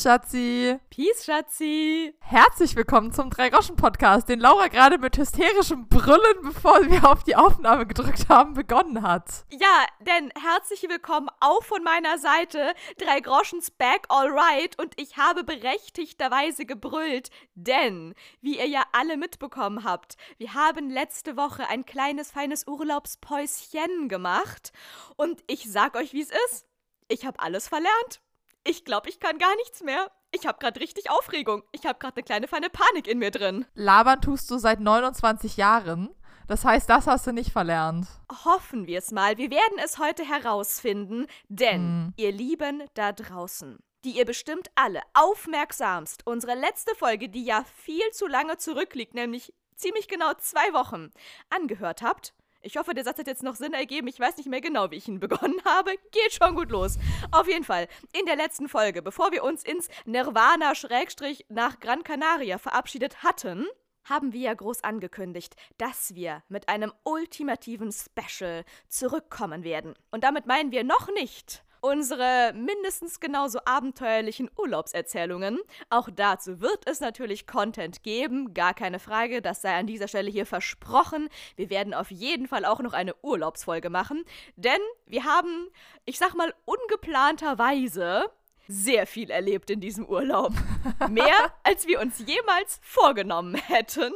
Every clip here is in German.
Peace, Schatzi. Peace, Schatzi. Herzlich willkommen zum Drei-Groschen-Podcast, den Laura gerade mit hysterischem Brüllen, bevor wir auf die Aufnahme gedrückt haben, begonnen hat. Ja, denn herzlich willkommen auch von meiner Seite. Drei Groschens back alright und ich habe berechtigterweise gebrüllt, denn, wie ihr ja alle mitbekommen habt, wir haben letzte Woche ein kleines, feines Urlaubspäuschen gemacht und ich sag euch, wie es ist. Ich habe alles verlernt. Ich glaube, ich kann gar nichts mehr. Ich habe gerade richtig Aufregung. Ich habe gerade eine kleine feine Panik in mir drin. Labern tust du seit 29 Jahren. Das heißt, das hast du nicht verlernt. Hoffen wir es mal. Wir werden es heute herausfinden, denn Hm. ihr Lieben da draußen, die ihr bestimmt alle aufmerksamst unsere letzte Folge, die ja viel zu lange zurückliegt, nämlich ziemlich genau zwei Wochen, angehört habt. Ich hoffe, der Satz hat jetzt noch Sinn ergeben. Ich weiß nicht mehr genau, wie ich ihn begonnen habe. Geht schon gut los. Auf jeden Fall, in der letzten Folge, bevor wir uns ins Nirvana Schrägstrich nach Gran Canaria verabschiedet hatten, haben wir ja groß angekündigt, dass wir mit einem ultimativen Special zurückkommen werden. Und damit meinen wir noch nicht unsere mindestens genauso abenteuerlichen Urlaubserzählungen. Auch dazu wird es natürlich Content geben, gar keine Frage, das sei an dieser Stelle hier versprochen. Wir werden auf jeden Fall auch noch eine Urlaubsfolge machen, denn wir haben, ich sag mal, ungeplanterweise sehr viel erlebt in diesem Urlaub. Mehr, als wir uns jemals vorgenommen hätten.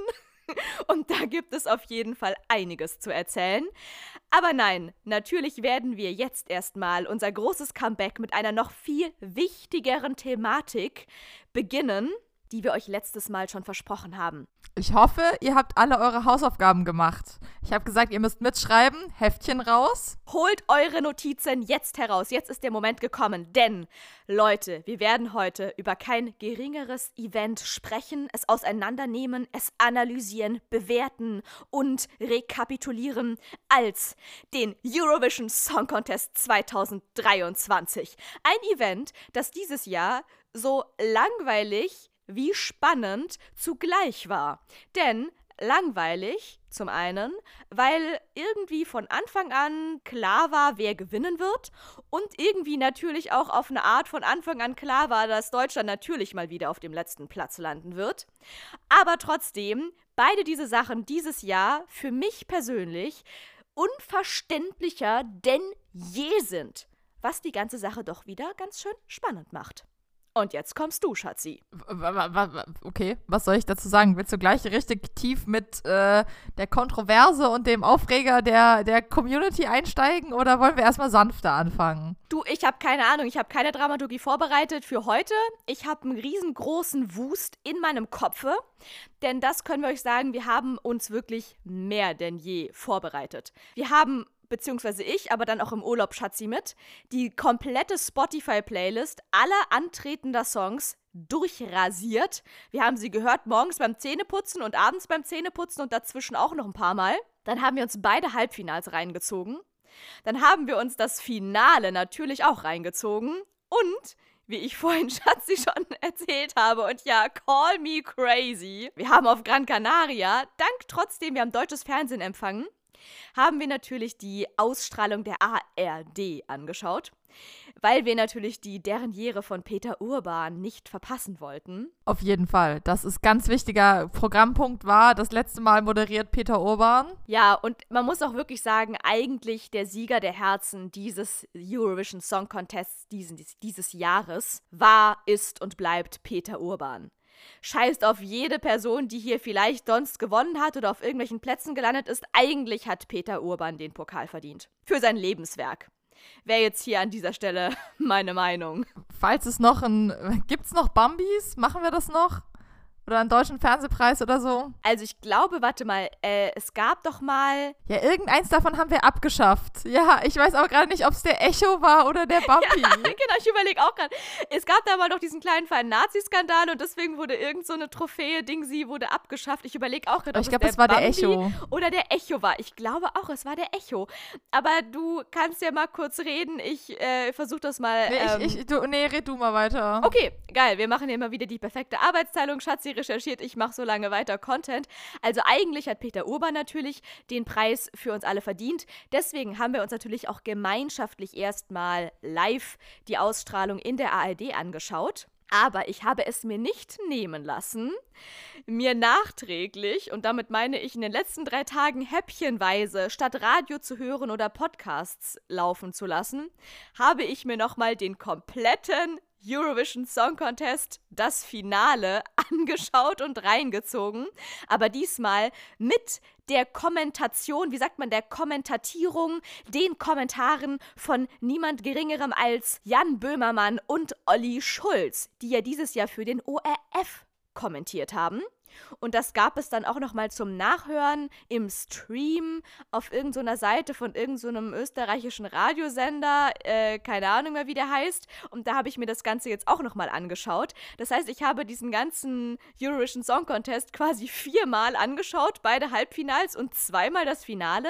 Und da gibt es auf jeden Fall einiges zu erzählen. Aber nein, natürlich werden wir jetzt erstmal unser großes Comeback mit einer noch viel wichtigeren Thematik beginnen, die wir euch letztes Mal schon versprochen haben. Ich hoffe, ihr habt alle eure Hausaufgaben gemacht. Ich habe gesagt, ihr müsst mitschreiben, Heftchen raus. Holt eure Notizen jetzt heraus. Jetzt ist der Moment gekommen. Denn, Leute, wir werden heute über kein geringeres Event sprechen, es auseinandernehmen, es analysieren, bewerten und rekapitulieren als den Eurovision Song Contest 2023. Ein Event, das dieses Jahr so langweilig wie spannend zugleich war. Denn langweilig zum einen, weil irgendwie von Anfang an klar war, wer gewinnen wird und irgendwie natürlich auch auf eine Art von Anfang an klar war, dass Deutschland natürlich mal wieder auf dem letzten Platz landen wird. Aber trotzdem, beide diese Sachen dieses Jahr für mich persönlich unverständlicher denn je sind, was die ganze Sache doch wieder ganz schön spannend macht. Und jetzt kommst du, Schatzi. Okay, was soll ich dazu sagen? Willst du gleich richtig tief mit äh, der Kontroverse und dem Aufreger der, der Community einsteigen oder wollen wir erstmal sanfter anfangen? Du, ich habe keine Ahnung, ich habe keine Dramaturgie vorbereitet für heute. Ich habe einen riesengroßen Wust in meinem Kopfe, denn das können wir euch sagen, wir haben uns wirklich mehr denn je vorbereitet. Wir haben beziehungsweise ich, aber dann auch im Urlaub Schatzi mit, die komplette Spotify-Playlist aller antretender Songs durchrasiert. Wir haben sie gehört morgens beim Zähneputzen und abends beim Zähneputzen und dazwischen auch noch ein paar Mal. Dann haben wir uns beide Halbfinals reingezogen. Dann haben wir uns das Finale natürlich auch reingezogen. Und, wie ich vorhin Schatzi schon erzählt habe, und ja, call me crazy. Wir haben auf Gran Canaria, dank trotzdem, wir haben deutsches Fernsehen empfangen, haben wir natürlich die Ausstrahlung der ARD angeschaut, weil wir natürlich die Derniere von Peter Urban nicht verpassen wollten. Auf jeden Fall. Das ist ganz wichtiger Programmpunkt war. Das letzte Mal moderiert Peter Urban. Ja, und man muss auch wirklich sagen, eigentlich der Sieger der Herzen dieses Eurovision Song Contests diesen, dieses Jahres war, ist und bleibt Peter Urban. Scheißt auf jede Person, die hier vielleicht sonst gewonnen hat oder auf irgendwelchen Plätzen gelandet ist. Eigentlich hat Peter Urban den Pokal verdient. Für sein Lebenswerk. Wäre jetzt hier an dieser Stelle meine Meinung. Falls es noch ein. Gibt's noch Bambis? Machen wir das noch? Oder einen deutschen Fernsehpreis oder so? Also ich glaube, warte mal, äh, es gab doch mal. Ja, irgendeins davon haben wir abgeschafft. Ja, ich weiß auch gerade nicht, ob es der Echo war oder der Bambi. genau, ich überlege auch gerade. Es gab da mal noch diesen kleinen feinen Nazi-Skandal und deswegen wurde irgend so eine Trophäe, Ding, sie wurde abgeschafft. Ich überlege auch gerade, ob ich glaube, es es war der Echo. oder der Echo war. Ich glaube auch, es war der Echo. Aber du kannst ja mal kurz reden. Ich äh, versuche das mal. Nee, ähm, ich, ich, du, nee, red du mal weiter. Okay, geil. Wir machen hier immer wieder die perfekte Arbeitsteilung. Schatzi recherchiert, ich mache so lange weiter Content. Also eigentlich hat Peter Urban natürlich den Preis für uns alle verdient. Deswegen haben wir uns natürlich auch gemeinschaftlich erstmal live die Ausstrahlung in der ARD angeschaut. Aber ich habe es mir nicht nehmen lassen, mir nachträglich, und damit meine ich in den letzten drei Tagen häppchenweise, statt Radio zu hören oder Podcasts laufen zu lassen, habe ich mir nochmal den kompletten Eurovision Song Contest das Finale angeschaut und reingezogen, aber diesmal mit der Kommentation, wie sagt man, der Kommentatierung, den Kommentaren von niemand geringerem als Jan Böhmermann und Olli Schulz, die ja dieses Jahr für den ORF kommentiert haben. Und das gab es dann auch nochmal zum Nachhören im Stream auf irgendeiner Seite von irgendeinem so österreichischen Radiosender, äh, keine Ahnung mehr, wie der heißt. Und da habe ich mir das Ganze jetzt auch nochmal angeschaut. Das heißt, ich habe diesen ganzen Eurovision Song Contest quasi viermal angeschaut, beide Halbfinals und zweimal das Finale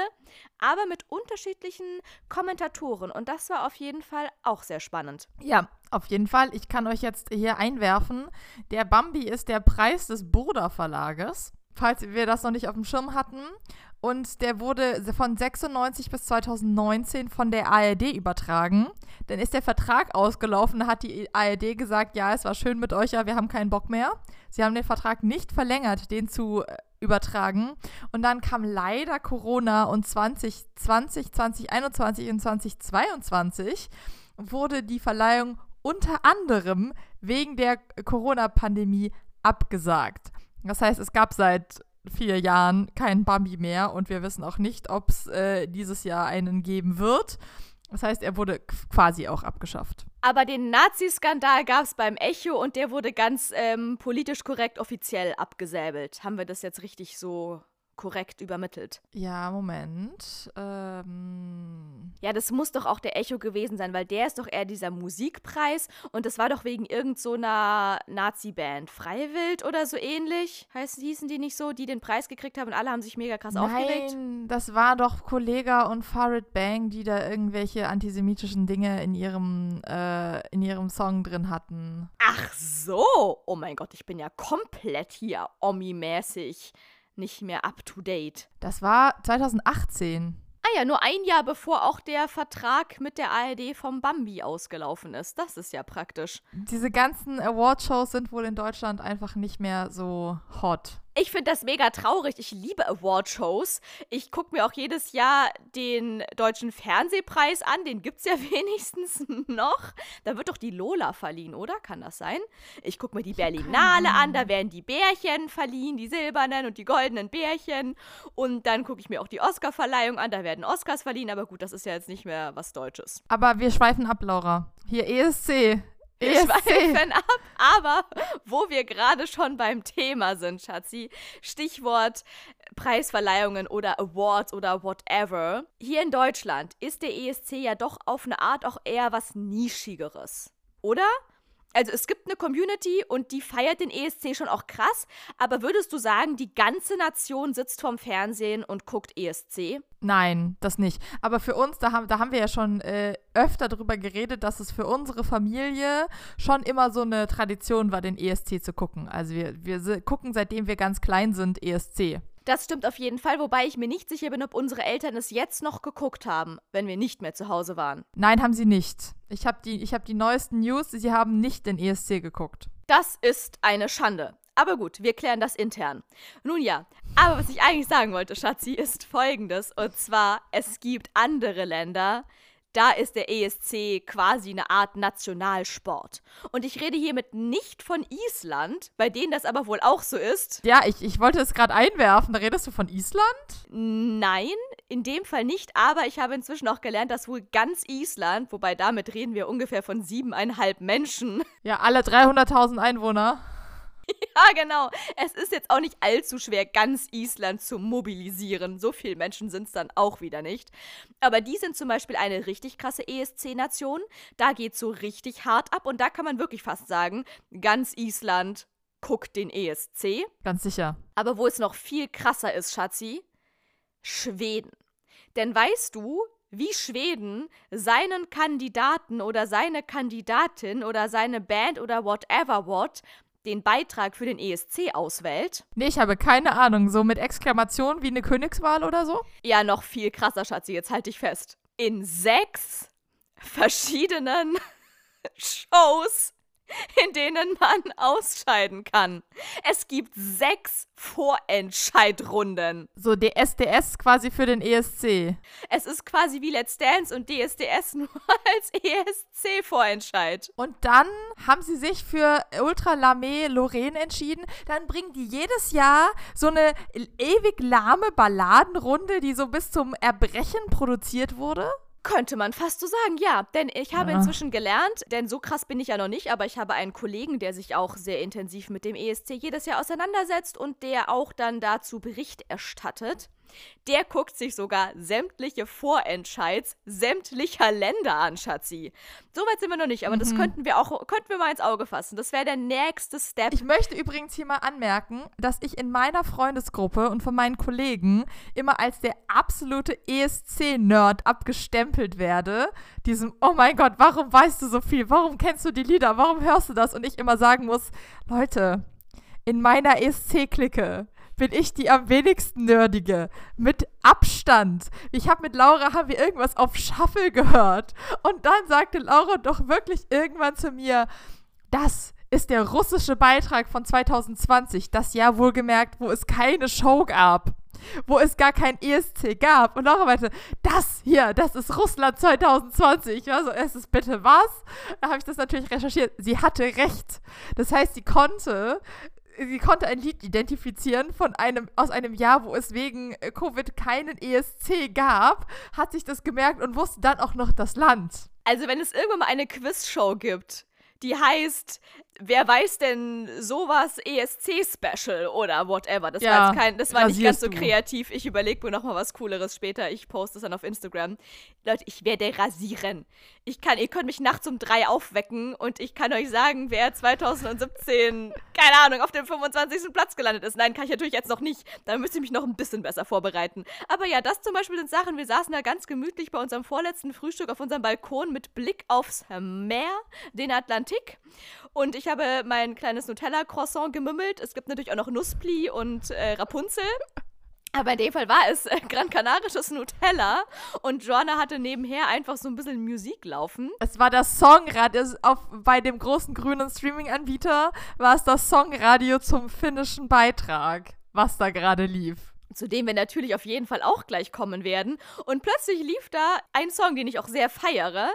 aber mit unterschiedlichen Kommentatoren. Und das war auf jeden Fall auch sehr spannend. Ja, auf jeden Fall. Ich kann euch jetzt hier einwerfen. Der Bambi ist der Preis des Burda Verlages. Falls wir das noch nicht auf dem Schirm hatten. Und der wurde von 96 bis 2019 von der ARD übertragen. Dann ist der Vertrag ausgelaufen. Da hat die ARD gesagt, ja, es war schön mit euch, ja, wir haben keinen Bock mehr. Sie haben den Vertrag nicht verlängert, den zu äh, übertragen. Und dann kam leider Corona und 2020, 2021 und 2022 wurde die Verleihung unter anderem wegen der Corona-Pandemie abgesagt. Das heißt, es gab seit vier Jahren keinen Bambi mehr und wir wissen auch nicht, ob es äh, dieses Jahr einen geben wird. Das heißt, er wurde quasi auch abgeschafft. Aber den Nazi-Skandal gab es beim Echo und der wurde ganz ähm, politisch korrekt offiziell abgesäbelt. Haben wir das jetzt richtig so korrekt übermittelt. Ja, Moment. Ähm ja, das muss doch auch der Echo gewesen sein, weil der ist doch eher dieser Musikpreis und das war doch wegen irgend so Nazi-Band. Freiwild oder so ähnlich. Heißen, hießen die nicht so, die den Preis gekriegt haben und alle haben sich mega krass Nein, aufgeregt? Nein, das war doch Kollega und Farid Bang, die da irgendwelche antisemitischen Dinge in ihrem, äh, in ihrem Song drin hatten. Ach so. Oh mein Gott, ich bin ja komplett hier Omi-mäßig nicht mehr up to date. Das war 2018. Ah ja, nur ein Jahr bevor auch der Vertrag mit der ARD vom Bambi ausgelaufen ist. Das ist ja praktisch. Diese ganzen Awardshows sind wohl in Deutschland einfach nicht mehr so hot. Ich finde das mega traurig. Ich liebe Awardshows. Ich gucke mir auch jedes Jahr den Deutschen Fernsehpreis an. Den gibt es ja wenigstens noch. Da wird doch die Lola verliehen, oder? Kann das sein? Ich gucke mir die Berlinale an. Da werden die Bärchen verliehen, die silbernen und die goldenen Bärchen. Und dann gucke ich mir auch die Oscarverleihung an. Da werden Oscars verliehen. Aber gut, das ist ja jetzt nicht mehr was Deutsches. Aber wir schweifen ab, Laura. Hier ESC. Wir schweifen ab, aber wo wir gerade schon beim Thema sind, Schatzi, Stichwort Preisverleihungen oder Awards oder whatever. Hier in Deutschland ist der ESC ja doch auf eine Art auch eher was Nischigeres, oder? Also es gibt eine Community und die feiert den ESC schon auch krass, aber würdest du sagen, die ganze Nation sitzt vorm Fernsehen und guckt ESC? Nein, das nicht. Aber für uns, da haben, da haben wir ja schon äh, öfter darüber geredet, dass es für unsere Familie schon immer so eine Tradition war, den ESC zu gucken. Also wir, wir gucken, seitdem wir ganz klein sind, ESC. Das stimmt auf jeden Fall, wobei ich mir nicht sicher bin, ob unsere Eltern es jetzt noch geguckt haben, wenn wir nicht mehr zu Hause waren. Nein, haben sie nicht. Ich habe die, hab die neuesten News, sie haben nicht den ESC geguckt. Das ist eine Schande. Aber gut, wir klären das intern. Nun ja, aber was ich eigentlich sagen wollte, Schatzi, ist folgendes. Und zwar, es gibt andere Länder, da ist der ESC quasi eine Art Nationalsport. Und ich rede hiermit nicht von Island, bei denen das aber wohl auch so ist. Ja, ich, ich wollte es gerade einwerfen. Da redest du von Island? Nein, in dem Fall nicht. Aber ich habe inzwischen auch gelernt, dass wohl ganz Island, wobei damit reden wir ungefähr von siebeneinhalb Menschen. Ja, alle 300.000 Einwohner. Ja, genau. Es ist jetzt auch nicht allzu schwer, ganz Island zu mobilisieren. So viele Menschen sind es dann auch wieder nicht. Aber die sind zum Beispiel eine richtig krasse ESC-Nation. Da geht so richtig hart ab und da kann man wirklich fast sagen, ganz Island guckt den ESC. Ganz sicher. Aber wo es noch viel krasser ist, Schatzi, Schweden. Denn weißt du, wie Schweden seinen Kandidaten oder seine Kandidatin oder seine Band oder whatever what den Beitrag für den ESC auswählt. Nee, ich habe keine Ahnung. So mit Exklamation wie eine Königswahl oder so? Ja, noch viel krasser, Schatzi. Jetzt halte ich fest. In sechs verschiedenen Shows in denen man ausscheiden kann. Es gibt sechs Vorentscheidrunden. So DSDS quasi für den ESC. Es ist quasi wie Let's Dance und DSDS nur als ESC-Vorentscheid. Und dann haben sie sich für Ultra Lame Lorraine entschieden. Dann bringen die jedes Jahr so eine ewig lahme Balladenrunde, die so bis zum Erbrechen produziert wurde. Könnte man fast so sagen, ja. Denn ich habe Ja. inzwischen gelernt, denn so krass bin ich ja noch nicht, aber ich habe einen Kollegen, der sich auch sehr intensiv mit dem ESC jedes Jahr auseinandersetzt und der auch dann dazu Bericht erstattet. Der guckt sich sogar sämtliche Vorentscheids sämtlicher Länder an, Schatzi. Soweit sind wir noch nicht, aber das könnten wir auch, könnten wir mal ins Auge fassen. Das wäre der nächste Step. Ich möchte übrigens hier mal anmerken, dass ich in meiner Freundesgruppe und von meinen Kollegen immer als der absolute ESC-Nerd abgestempelt werde. Diesem, oh mein Gott, warum weißt du so viel? Warum kennst du die Lieder? Warum hörst du das? Und ich immer sagen muss, Leute, in meiner ESC-Clique bin ich die am wenigsten nerdige. Mit Abstand. Ich habe mit Laura, haben wir irgendwas auf Shuffle gehört. Und dann sagte Laura doch wirklich irgendwann zu mir, das ist der russische Beitrag von 2020. Das Jahr wohlgemerkt, wo es keine Show gab. Wo es gar kein ESC gab. Und Laura meinte, das hier, das ist Russland 2020. Ich war so, es ist bitte was? Da habe ich das natürlich recherchiert. Sie hatte recht. Das heißt, sie konnte sie konnte ein Lied identifizieren von einem, aus einem Jahr, wo es wegen äh, Covid keinen ESC gab, hat sich das gemerkt und wusste dann auch noch das Land. Also, wenn es irgendwann mal eine Quizshow gibt, die heißt, wer weiß denn sowas ESC-Special oder whatever. Das Ja, war jetzt kein, das war nicht ganz so du. kreativ. Ich überlege mir noch mal was Cooleres später. Ich poste es dann auf Instagram. Leute, ich werde rasieren. Ich kann, ihr könnt mich nachts um drei aufwecken und ich kann euch sagen, wer 2017, keine Ahnung, auf dem 25. Platz gelandet ist. Nein, kann ich natürlich jetzt noch nicht. Da müsste ich mich noch ein bisschen besser vorbereiten. Aber ja, das zum Beispiel sind Sachen, wir saßen da ganz gemütlich bei unserem vorletzten Frühstück auf unserem Balkon mit Blick aufs Meer, den Atlantik. Und ich habe mein kleines Nutella-Croissant gemümmelt. Es gibt natürlich auch noch Nusspli und äh, Rapunzel. Aber in dem Fall war es äh, Gran Canarisches Nutella. Und Joanna hatte nebenher einfach so ein bisschen Musik laufen. Es war das Songradio auf, bei dem großen grünen Streaming-Anbieter, war es das Songradio zum finnischen Beitrag, was da gerade lief. zu dem wir natürlich auf jeden Fall auch gleich kommen werden. Und plötzlich lief da ein Song, den ich auch sehr feiere.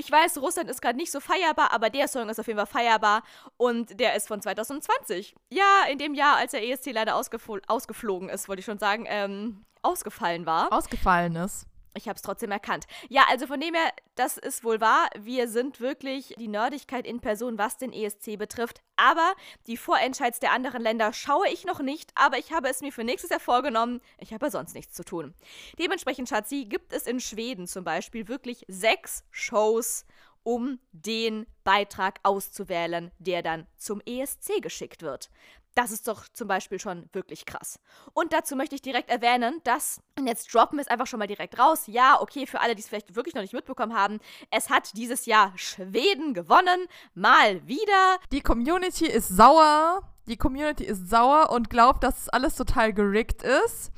Ich weiß, Russland ist gerade nicht so feierbar, aber der Song ist auf jeden Fall feierbar und der ist von 2020. Ja, in dem Jahr, als der ESC leider ausgefl ausgeflogen ist, wollte ich schon sagen, ähm, ausgefallen war. Ausgefallen ist. Ich habe es trotzdem erkannt. Ja, also von dem her, das ist wohl wahr. Wir sind wirklich die Nerdigkeit in Person, was den ESC betrifft. Aber die Vorentscheids der anderen Länder schaue ich noch nicht. Aber ich habe es mir für nächstes Jahr vorgenommen. Ich habe sonst nichts zu tun. Dementsprechend, Schatzi, gibt es in Schweden zum Beispiel wirklich sechs Shows, um den Beitrag auszuwählen, der dann zum ESC geschickt wird. Das ist doch zum Beispiel schon wirklich krass. Und dazu möchte ich direkt erwähnen, dass, und jetzt droppen wir es einfach schon mal direkt raus, ja, okay, für alle, die es vielleicht wirklich noch nicht mitbekommen haben, es hat dieses Jahr Schweden gewonnen, mal wieder. Die Community ist sauer. Die Community ist sauer und glaubt, dass es alles total gerickt ist.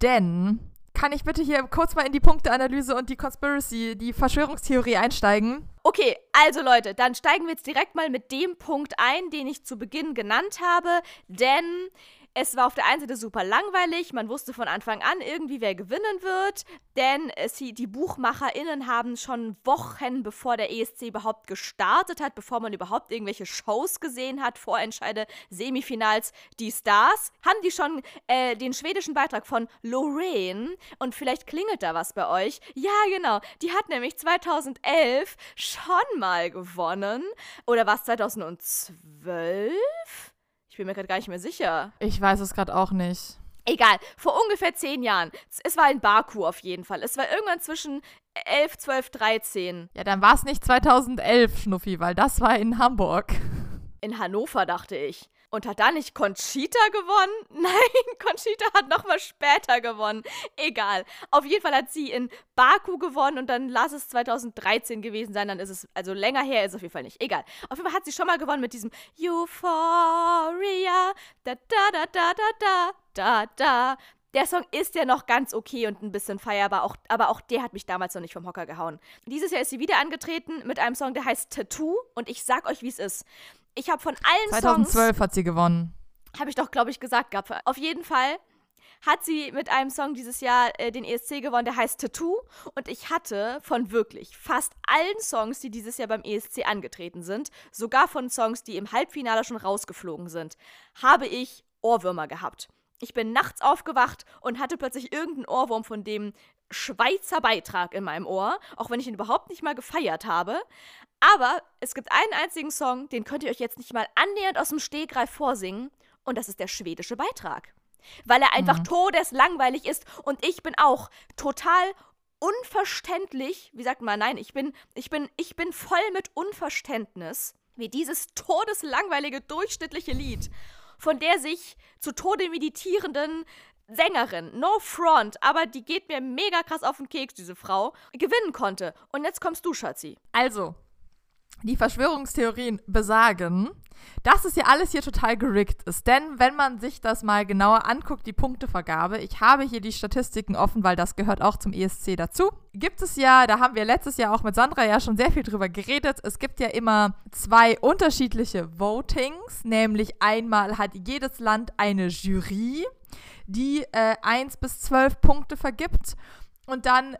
Denn, kann ich bitte hier kurz mal in die Punkteanalyse und die Conspiracy, die Verschwörungstheorie einsteigen? Okay, also Leute, dann steigen wir jetzt direkt mal mit dem Punkt ein, den ich zu Beginn genannt habe, denn es war auf der einen Seite super langweilig, man wusste von Anfang an irgendwie, wer gewinnen wird, denn es, die BuchmacherInnen haben schon Wochen bevor der ESC überhaupt gestartet hat, bevor man überhaupt irgendwelche Shows gesehen hat, Vorentscheide, Semifinals, die Stars, haben die schon äh, den schwedischen Beitrag von Lorraine und vielleicht klingelt da was bei euch. Ja, genau, die hat nämlich 2011 schon mal gewonnen. Oder war es 2012? Ich bin mir gerade gar nicht mehr sicher. Ich weiß es gerade auch nicht. Egal, vor ungefähr zehn Jahren. Es war in Baku auf jeden Fall. Es war irgendwann zwischen 11, 12, 13. Ja, dann war es nicht 2011, Schnuffi, weil das war in Hamburg. In Hannover, dachte ich. Und hat da nicht Conchita gewonnen? Nein, Conchita hat nochmal später gewonnen. Egal. Auf jeden Fall hat sie in Baku gewonnen und dann lass es 2013 gewesen sein. Dann ist es, also länger her ist es auf jeden Fall nicht. Egal. Auf jeden Fall hat sie schon mal gewonnen mit diesem Euphoria. Da da da da da da da da. der Song ist ja noch ganz okay und ein bisschen feierbar, auch, aber auch der hat mich damals noch nicht vom Hocker gehauen. Dieses Jahr ist sie wieder angetreten mit einem Song, der heißt Tattoo und ich sag euch, wie es ist. Ich habe von allen 2012 Songs. hat sie gewonnen. Habe ich doch, glaube ich, gesagt gehabt. Auf jeden Fall hat sie mit einem Song dieses Jahr äh, den ESC gewonnen, der heißt Tattoo. Und ich hatte von wirklich fast allen Songs, die dieses Jahr beim ESC angetreten sind, sogar von Songs, die im Halbfinale schon rausgeflogen sind, habe ich Ohrwürmer gehabt. Ich bin nachts aufgewacht und hatte plötzlich irgendeinen Ohrwurm von dem Schweizer Beitrag in meinem Ohr, auch wenn ich ihn überhaupt nicht mal gefeiert habe. Aber es gibt einen einzigen Song, den könnt ihr euch jetzt nicht mal annähernd aus dem Stegreif vorsingen, und das ist der schwedische Beitrag weil er einfach mhm. todeslangweilig ist und ich bin auch total unverständlich, wie sagt man, nein, ich bin, ich bin, ich bin voll mit Unverständnis, wie dieses todeslangweilige, durchschnittliche Lied, von der sich zu Tode meditierenden Sängerin, no front, aber die geht mir mega krass auf den Keks, diese Frau, gewinnen konnte. Und jetzt kommst du, Schatzi. Also, die Verschwörungstheorien besagen, dass es ja alles hier total gerickt ist. Denn wenn man sich das mal genauer anguckt, die Punktevergabe, ich habe hier die Statistiken offen, weil das gehört auch zum ESC dazu, gibt es ja, da haben wir letztes Jahr auch mit Sandra ja schon sehr viel drüber geredet, es gibt ja immer zwei unterschiedliche Votings, nämlich einmal hat jedes Land eine Jury, die äh, 1 bis 12 Punkte vergibt und dann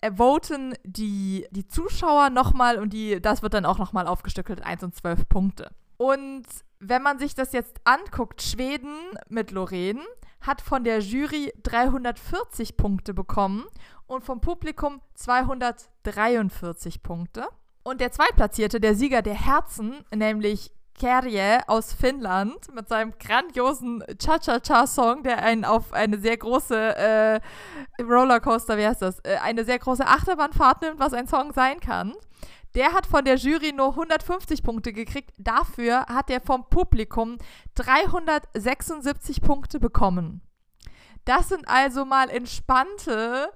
äh, voten die, die Zuschauer nochmal und die, das wird dann auch nochmal aufgestückelt, 1 und 12 Punkte. Und wenn man sich das jetzt anguckt, Schweden mit Lorraine hat von der Jury 340 Punkte bekommen und vom Publikum 243 Punkte. Und der Zweitplatzierte, der Sieger der Herzen, nämlich Kerje aus Finnland mit seinem grandiosen Cha-Cha-Cha-Song, der einen auf eine sehr große äh, Rollercoaster, wie heißt das, äh, eine sehr große Achterbahnfahrt nimmt, was ein Song sein kann. Der hat von der Jury nur 150 Punkte gekriegt. Dafür hat er vom Publikum 376 Punkte bekommen. Das sind also mal entspannte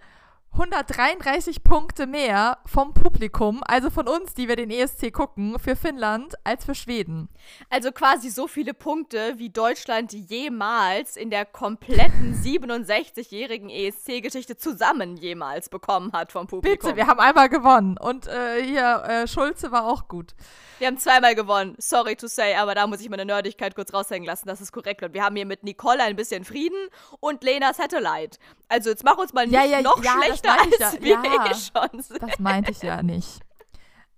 133 Punkte mehr vom Publikum, also von uns, die wir den ESC gucken, für Finnland als für Schweden. Also quasi so viele Punkte, wie Deutschland jemals in der kompletten 67-jährigen ESC-Geschichte zusammen jemals bekommen hat vom Publikum. Bitte, wir haben einmal gewonnen. Und äh, hier, äh, Schulze war auch gut. Wir haben zweimal gewonnen. Sorry to say, aber da muss ich meine Nerdigkeit kurz raushängen lassen. Das ist korrekt. Und wir haben hier mit Nicole ein bisschen Frieden und Lena Satellite. Also jetzt mach uns mal nicht ja, ja, noch ja, schlechter, als ja. wir ja, eh schon sind. Das meinte ich ja nicht.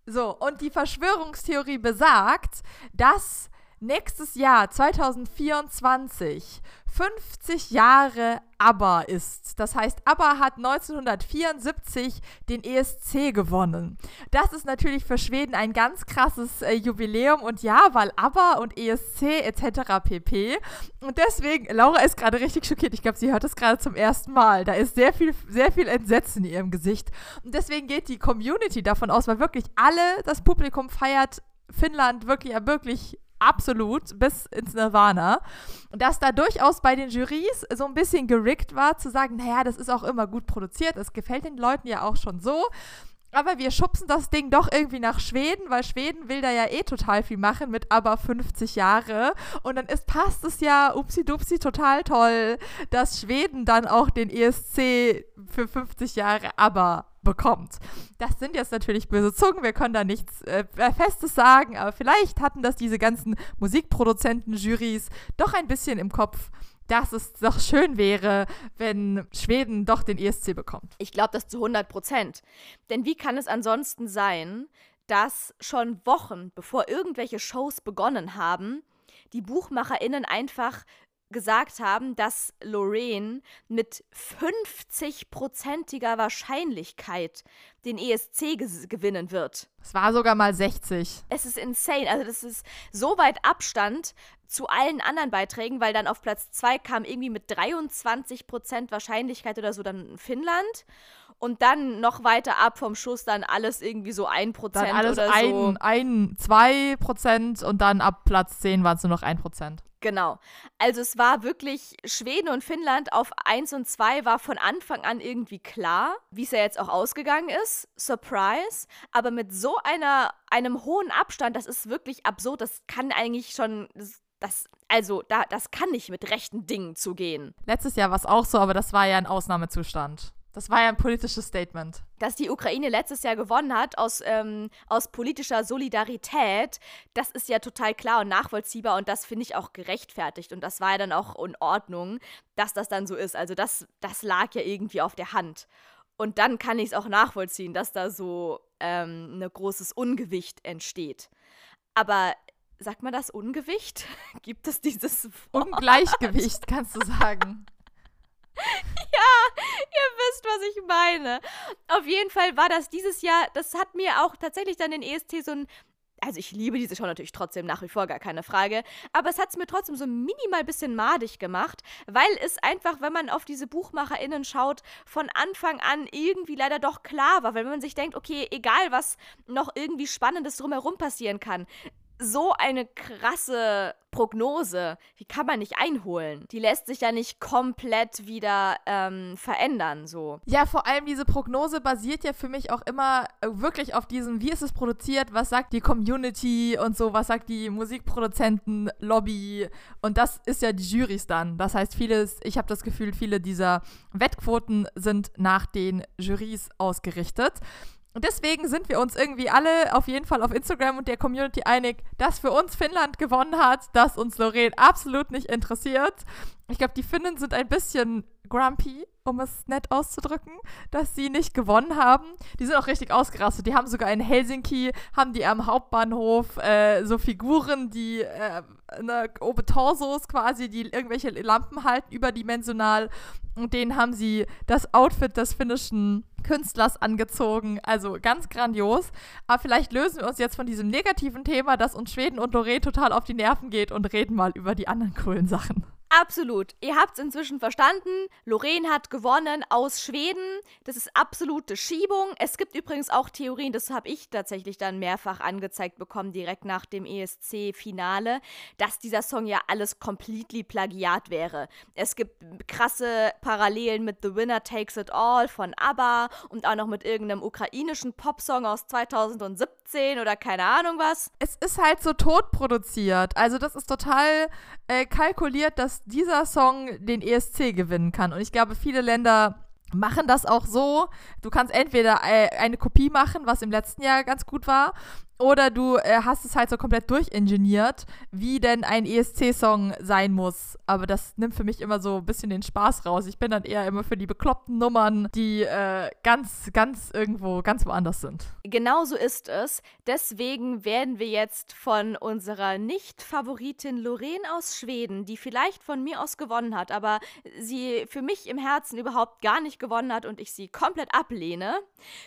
So, und die Verschwörungstheorie besagt, dass nächstes Jahr, 2024, 50 Jahre ABBA ist. Das heißt, ABBA hat 1974 den ESC gewonnen. Das ist natürlich für Schweden ein ganz krasses äh, Jubiläum und ja, weil ABBA und ESC etc. pp. Und deswegen, Laura ist gerade richtig schockiert. Ich glaube, sie hört es gerade zum ersten Mal. Da ist sehr viel, sehr viel Entsetzen in ihrem Gesicht. Und deswegen geht die Community davon aus, weil wirklich alle, das Publikum feiert Finnland wirklich, wirklich absolut bis ins Nirvana. Dass da durchaus bei den Jurys so ein bisschen gerickt war, zu sagen, naja, das ist auch immer gut produziert, es gefällt den Leuten ja auch schon so. Aber wir schubsen das Ding doch irgendwie nach Schweden, weil Schweden will da ja eh total viel machen mit aber 50 Jahre. Und dann ist, passt es ja, upsi-dupsi, total toll, dass Schweden dann auch den ESC für 50 Jahre aber bekommt. Das sind jetzt natürlich böse Zungen, wir können da nichts äh, Festes sagen, aber vielleicht hatten das diese ganzen Musikproduzenten, Jurys doch ein bisschen im Kopf, dass es doch schön wäre, wenn Schweden doch den ESC bekommt. Ich glaube das zu 100 Prozent. Denn wie kann es ansonsten sein, dass schon Wochen bevor irgendwelche Shows begonnen haben, die BuchmacherInnen einfach gesagt haben, dass Lorraine mit 50-prozentiger Wahrscheinlichkeit den ESC gewinnen wird. Es war sogar mal 60. Es ist insane. Also das ist so weit Abstand zu allen anderen Beiträgen, weil dann auf Platz 2 kam irgendwie mit 23 Prozent Wahrscheinlichkeit oder so dann Finnland. Und dann noch weiter ab vom Schuss dann alles irgendwie so 1% dann alles oder ein, so. Ein, 2% und dann ab Platz 10 waren es nur noch 1%. Genau. Also es war wirklich Schweden und Finnland auf 1 und 2 war von Anfang an irgendwie klar, wie es ja jetzt auch ausgegangen ist. Surprise. Aber mit so einer, einem hohen Abstand, das ist wirklich absurd. Das kann eigentlich schon, das also, da, das kann nicht mit rechten Dingen zugehen. Letztes Jahr war es auch so, aber das war ja ein Ausnahmezustand. Das war ja ein politisches Statement. Dass die Ukraine letztes Jahr gewonnen hat aus, ähm, aus politischer Solidarität, das ist ja total klar und nachvollziehbar und das finde ich auch gerechtfertigt. Und das war ja dann auch in Ordnung, dass das dann so ist. Also das, das lag ja irgendwie auf der Hand. Und dann kann ich es auch nachvollziehen, dass da so ähm, ein großes Ungewicht entsteht. Aber sagt man das Ungewicht? Gibt es dieses Wort? Ungleichgewicht, kannst du sagen. ihr wisst, was ich meine. Auf jeden Fall war das dieses Jahr, das hat mir auch tatsächlich dann den ESC so ein also ich liebe diese Show natürlich trotzdem nach wie vor, gar keine Frage. Aber es hat es mir trotzdem so minimal bisschen madig gemacht, weil es einfach, wenn man auf diese BuchmacherInnen schaut, von Anfang an irgendwie leider doch klar war. Weil wenn man sich denkt, okay, egal was noch irgendwie Spannendes drumherum passieren kann, so eine krasse Prognose, die kann man nicht einholen. Die lässt sich ja nicht komplett wieder ähm, verändern, so. Ja, vor allem diese Prognose basiert ja für mich auch immer äh, wirklich auf diesem, wie ist es produziert, was sagt die Community und so, was sagt die Musikproduzenten-Lobby und das ist ja die Jurys dann. Das heißt, vieles, ich habe das Gefühl, viele dieser Wettquoten sind nach den Jurys ausgerichtet. Und deswegen sind wir uns irgendwie alle auf jeden Fall auf Instagram und der Community einig, dass für uns Finnland gewonnen hat, dass uns Lorraine absolut nicht interessiert. Ich glaube, die Finnen sind ein bisschen grumpy, um es nett auszudrücken, dass sie nicht gewonnen haben. Die sind auch richtig ausgerastet. Die haben sogar in Helsinki, haben die am Hauptbahnhof äh, so Figuren, die äh, ne, Torsos quasi, die irgendwelche Lampen halten, überdimensional. Und denen haben sie das Outfit des finnischen Künstlers angezogen. Also ganz grandios. Aber vielleicht lösen wir uns jetzt von diesem negativen Thema, das uns Schweden und Lorraine total auf die Nerven geht und reden mal über die anderen coolen Sachen. Absolut. Ihr habt es inzwischen verstanden. Lorraine hat gewonnen aus Schweden. Das ist absolute Schiebung. Es gibt übrigens auch Theorien, das habe ich tatsächlich dann mehrfach angezeigt bekommen, direkt nach dem ESC-Finale, dass dieser Song ja alles completely Plagiat wäre. Es gibt krasse Parallelen mit The Winner Takes It All von ABBA und auch noch mit irgendeinem ukrainischen Popsong aus 2017 oder keine Ahnung was. Es ist halt so tot produziert. Also das ist total äh, kalkuliert, dass dieser Song den ESC gewinnen kann. Und ich glaube, viele Länder machen das auch so. Du kannst entweder äh, eine Kopie machen, was im letzten Jahr ganz gut war, oder du äh, hast es halt so komplett durchingeniert, wie denn ein ESC-Song sein muss. Aber das nimmt für mich immer so ein bisschen den Spaß raus. Ich bin dann eher immer für die bekloppten Nummern, die äh, ganz, ganz irgendwo, ganz woanders sind. Genau so ist es. Deswegen werden wir jetzt von unserer Nicht-Favoritin Lorraine aus Schweden, die vielleicht von mir aus gewonnen hat, aber sie für mich im Herzen überhaupt gar nicht gewonnen hat und ich sie komplett ablehne,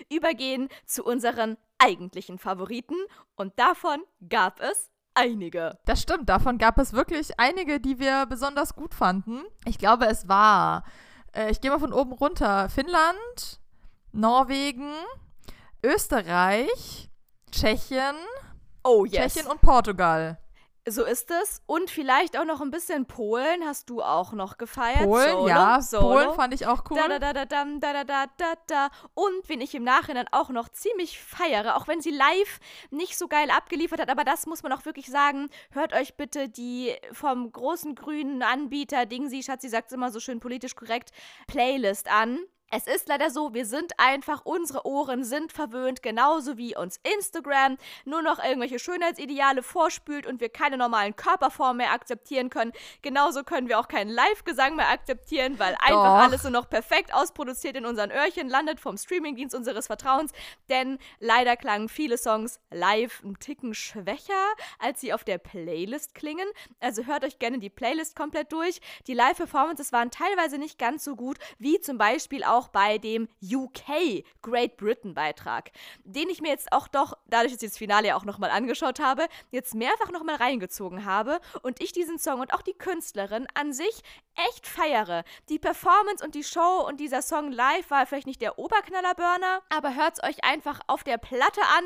übergehen zu unseren eigentlichen Favoriten und davon gab es einige. Das stimmt, davon gab es wirklich einige, die wir besonders gut fanden. Ich glaube, es war, äh, ich gehe mal von oben runter, Finnland, Norwegen, Österreich, Tschechien, oh, yes. Tschechien und Portugal. So ist es. Und vielleicht auch noch ein bisschen Polen hast du auch noch gefeiert. Polen, Solo, ja. Solo. Polen fand ich auch cool. Da, da, da, da, da, da, da, da. Und wen ich im Nachhinein auch noch ziemlich feiere, auch wenn sie live nicht so geil abgeliefert hat, aber das muss man auch wirklich sagen. Hört euch bitte die vom großen grünen Anbieter Dingsi, Schatzi sagt es immer so schön politisch korrekt, Playlist an. Es ist leider so, wir sind einfach, unsere Ohren sind verwöhnt, genauso wie uns Instagram nur noch irgendwelche Schönheitsideale vorspült und wir keine normalen Körperformen mehr akzeptieren können. Genauso können wir auch keinen Live-Gesang mehr akzeptieren, weil einfach Doch. alles so noch perfekt ausproduziert in unseren Öhrchen landet vom Streamingdienst unseres Vertrauens. Denn leider klangen viele Songs live ein Ticken schwächer, als sie auf der Playlist klingen. Also hört euch gerne die Playlist komplett durch. Die Live-Performances waren teilweise nicht ganz so gut, wie zum Beispiel auch auch bei dem UK Great Britain Beitrag, den ich mir jetzt auch doch, dadurch, dass ich das Finale ja auch nochmal angeschaut habe, jetzt mehrfach nochmal reingezogen habe und ich diesen Song und auch die Künstlerin an sich echt feiere. Die Performance und die Show und dieser Song live war vielleicht nicht der Oberknallerburner, aber hört es euch einfach auf der Platte an.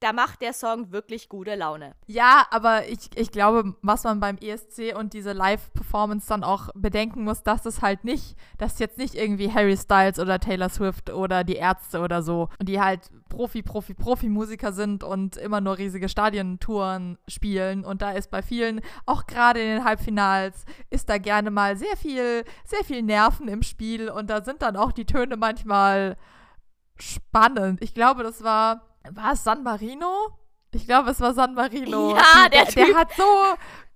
Da macht der Song wirklich gute Laune. Ja, aber ich, ich glaube, was man beim ESC und diese Live-Performance dann auch bedenken muss, dass es halt nicht, dass jetzt nicht irgendwie Harry Styles Styles oder Taylor Swift oder die Ärzte oder so. Und die halt Profi, Profi, Profi-Musiker sind und immer nur riesige Stadientouren spielen. Und da ist bei vielen, auch gerade in den Halbfinals, ist da gerne mal sehr viel, sehr viel Nerven im Spiel. Und da sind dann auch die Töne manchmal spannend. Ich glaube, das war, war es San Marino? Ich glaube, es war San Marino. Ja, der, der, der hat so,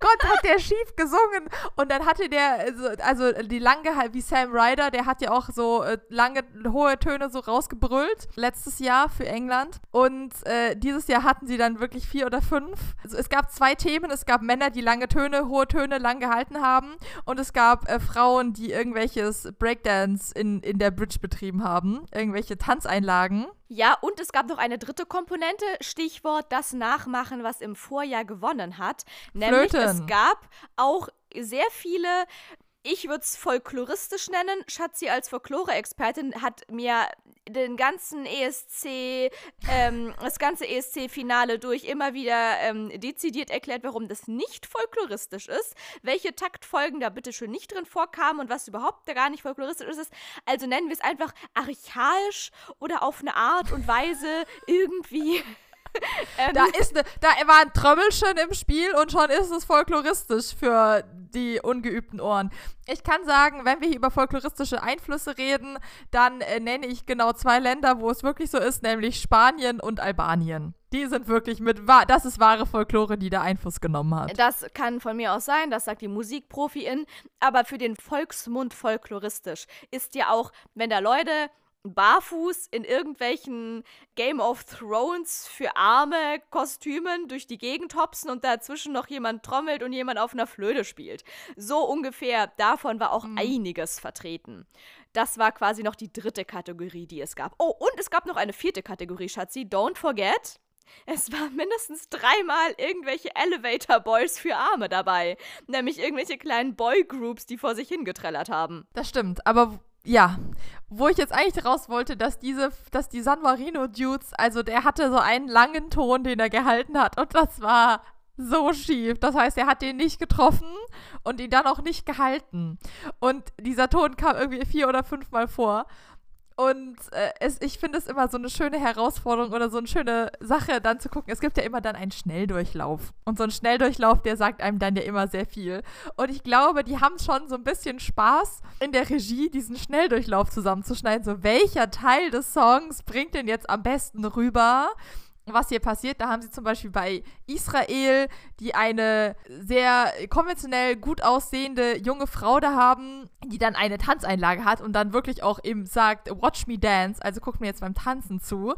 Gott, hat der schief gesungen. Und dann hatte der, also, also die lange, wie Sam Ryder, der hat ja auch so äh, lange, hohe Töne so rausgebrüllt. Letztes Jahr für England. Und äh, dieses Jahr hatten sie dann wirklich vier oder fünf. Also es gab zwei Themen. Es gab Männer, die lange Töne, hohe Töne lang gehalten haben. Und es gab äh, Frauen, die irgendwelches Breakdance in, in der Bridge betrieben haben. Irgendwelche Tanzeinlagen. Ja, und es gab noch eine dritte Komponente, Stichwort das Nachmachen, was im Vorjahr gewonnen hat. Nämlich Flöten. Es gab auch sehr viele ich würde es folkloristisch nennen. Schatzi als Folklore-Expertin hat mir den ganzen ESC, ähm, das ganze ESC-Finale durch immer wieder ähm, dezidiert erklärt, warum das nicht folkloristisch ist, welche Taktfolgen da bitte schön nicht drin vorkamen und was überhaupt da gar nicht folkloristisch ist. Also nennen wir es einfach archaisch oder auf eine Art und Weise irgendwie ähm, da, ist ne, da war ein Trommelchen im Spiel und schon ist es folkloristisch für die ungeübten Ohren. Ich kann sagen, wenn wir hier über folkloristische Einflüsse reden, dann äh, nenne ich genau zwei Länder, wo es wirklich so ist, nämlich Spanien und Albanien. Die sind wirklich mit, das ist wahre Folklore, die da Einfluss genommen hat. Das kann von mir aus sein, das sagt die Musikprofiin, aber für den Volksmund folkloristisch ist ja auch, wenn da Leute barfuß in irgendwelchen Game of Thrones für arme Kostümen durch die Gegend hopsen und dazwischen noch jemand trommelt und jemand auf einer Flöte spielt. So ungefähr davon war auch mhm. einiges vertreten. Das war quasi noch die dritte Kategorie, die es gab. Oh, und es gab noch eine vierte Kategorie, Schatzi. Don't forget. Es waren mindestens dreimal irgendwelche Elevator Boys für Arme dabei. Nämlich irgendwelche kleinen Boygroups, die vor sich hingetrellert haben. Das stimmt, aber ja, wo ich jetzt eigentlich raus wollte, dass diese, dass die San Marino Dudes, also der hatte so einen langen Ton, den er gehalten hat und das war so schief. Das heißt, er hat den nicht getroffen und ihn dann auch nicht gehalten. Und dieser Ton kam irgendwie vier oder fünfmal vor. Und äh, es, ich finde es immer so eine schöne Herausforderung oder so eine schöne Sache, dann zu gucken. Es gibt ja immer dann einen Schnelldurchlauf. Und so ein Schnelldurchlauf, der sagt einem dann ja immer sehr viel. Und ich glaube, die haben schon so ein bisschen Spaß in der Regie, diesen Schnelldurchlauf zusammenzuschneiden. So, welcher Teil des Songs bringt denn jetzt am besten rüber? Was hier passiert. Da haben sie zum Beispiel bei Israel, die eine sehr konventionell gut aussehende junge Frau da haben, die dann eine Tanzeinlage hat und dann wirklich auch eben sagt, watch me dance, also guckt mir jetzt beim Tanzen zu.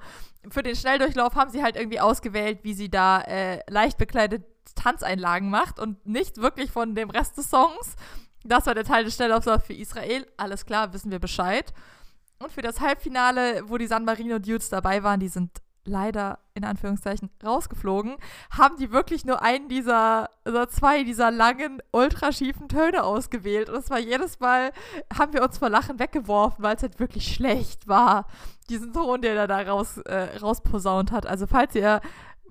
Für den Schnelldurchlauf haben sie halt irgendwie ausgewählt, wie sie da äh, leicht bekleidet Tanzeinlagen macht und nicht wirklich von dem Rest des Songs. Das war der Teil des Schnelldurchlaufs für Israel. Alles klar, wissen wir Bescheid. Und für das Halbfinale, wo die San Marino Dudes dabei waren, die sind leider in Anführungszeichen rausgeflogen, haben die wirklich nur einen dieser oder zwei dieser langen, ultraschiefen Töne ausgewählt. Und es war jedes Mal, haben wir uns vor Lachen weggeworfen, weil es halt wirklich schlecht war, diesen Ton, der er da raus, äh, rausposaunt hat. Also falls ihr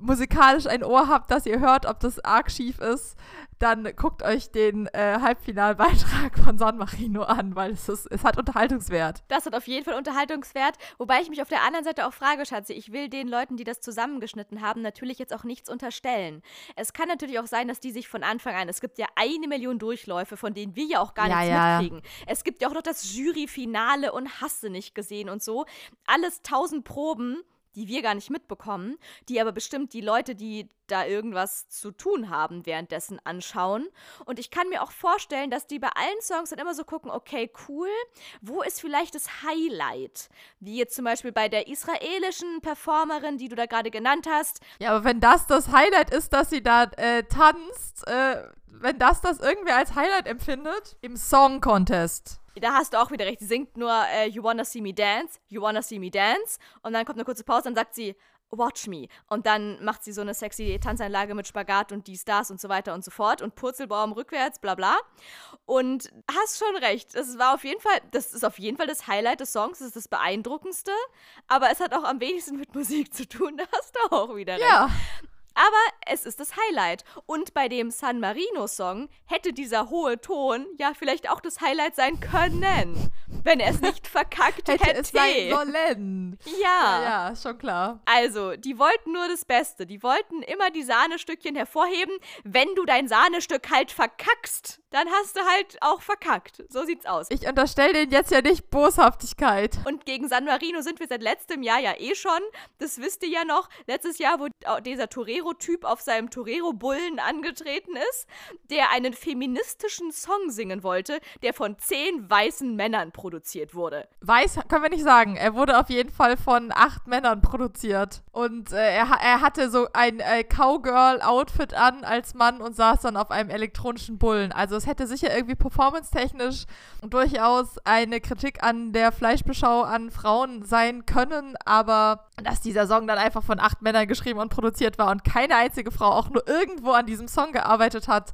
musikalisch ein Ohr habt, dass ihr hört, ob das arg schief ist, dann guckt euch den äh, Halbfinalbeitrag von San Marino an, weil es, ist, es hat Unterhaltungswert. Das hat auf jeden Fall Unterhaltungswert, wobei ich mich auf der anderen Seite auch frage, Schatzi, ich will den Leuten, die das zusammengeschnitten haben, natürlich jetzt auch nichts unterstellen. Es kann natürlich auch sein, dass die sich von Anfang an, es gibt ja eine Million Durchläufe, von denen wir ja auch gar ja, nichts ja. mitkriegen. Es gibt ja auch noch das Juryfinale und Hasse nicht gesehen und so. Alles tausend Proben die wir gar nicht mitbekommen, die aber bestimmt die Leute, die da irgendwas zu tun haben, währenddessen anschauen. Und ich kann mir auch vorstellen, dass die bei allen Songs dann immer so gucken, okay, cool, wo ist vielleicht das Highlight? Wie jetzt zum Beispiel bei der israelischen Performerin, die du da gerade genannt hast. Ja, aber wenn das das Highlight ist, dass sie da äh, tanzt, äh, wenn das das irgendwer als Highlight empfindet, im Song Contest da hast du auch wieder recht. Sie singt nur äh, You Wanna See Me Dance, You Wanna See Me Dance. Und dann kommt eine kurze Pause, dann sagt sie Watch Me. Und dann macht sie so eine sexy Tanzeinlage mit Spagat und dies, das und so weiter und so fort. Und Purzelbaum rückwärts, bla bla. Und hast schon recht. Das war auf jeden Fall, das ist auf jeden Fall das Highlight des Songs. Das ist das Beeindruckendste. Aber es hat auch am wenigsten mit Musik zu tun. Da hast du auch wieder recht. Ja. Aber es ist das Highlight. Und bei dem San Marino-Song hätte dieser hohe Ton ja vielleicht auch das Highlight sein können. wenn er es nicht verkackt hätte. hätte es sein sollen. Ja. Ja, ja, schon klar. Also, die wollten nur das Beste. Die wollten immer die Sahnestückchen hervorheben. Wenn du dein Sahnestück halt verkackst, dann hast du halt auch verkackt. So sieht's aus. Ich unterstelle denen jetzt ja nicht Boshaftigkeit. Und gegen San Marino sind wir seit letztem Jahr ja eh schon. Das wisst ihr ja noch. Letztes Jahr, wo dieser Torero-Typ auf seinem Torero-Bullen angetreten ist, der einen feministischen Song singen wollte, der von zehn weißen Männern produziert wurde. Weiß können wir nicht sagen. Er wurde auf jeden Fall von acht Männern produziert. Und äh, er, er hatte so ein äh, Cowgirl-Outfit an als Mann und saß dann auf einem elektronischen Bullen. Also es hätte sicher irgendwie performance-technisch durchaus eine Kritik an der Fleischbeschau an Frauen sein können, aber dass dieser Song dann einfach von acht Männern geschrieben und produziert war und keine einzige Frau auch nur irgendwo an diesem Song gearbeitet hat,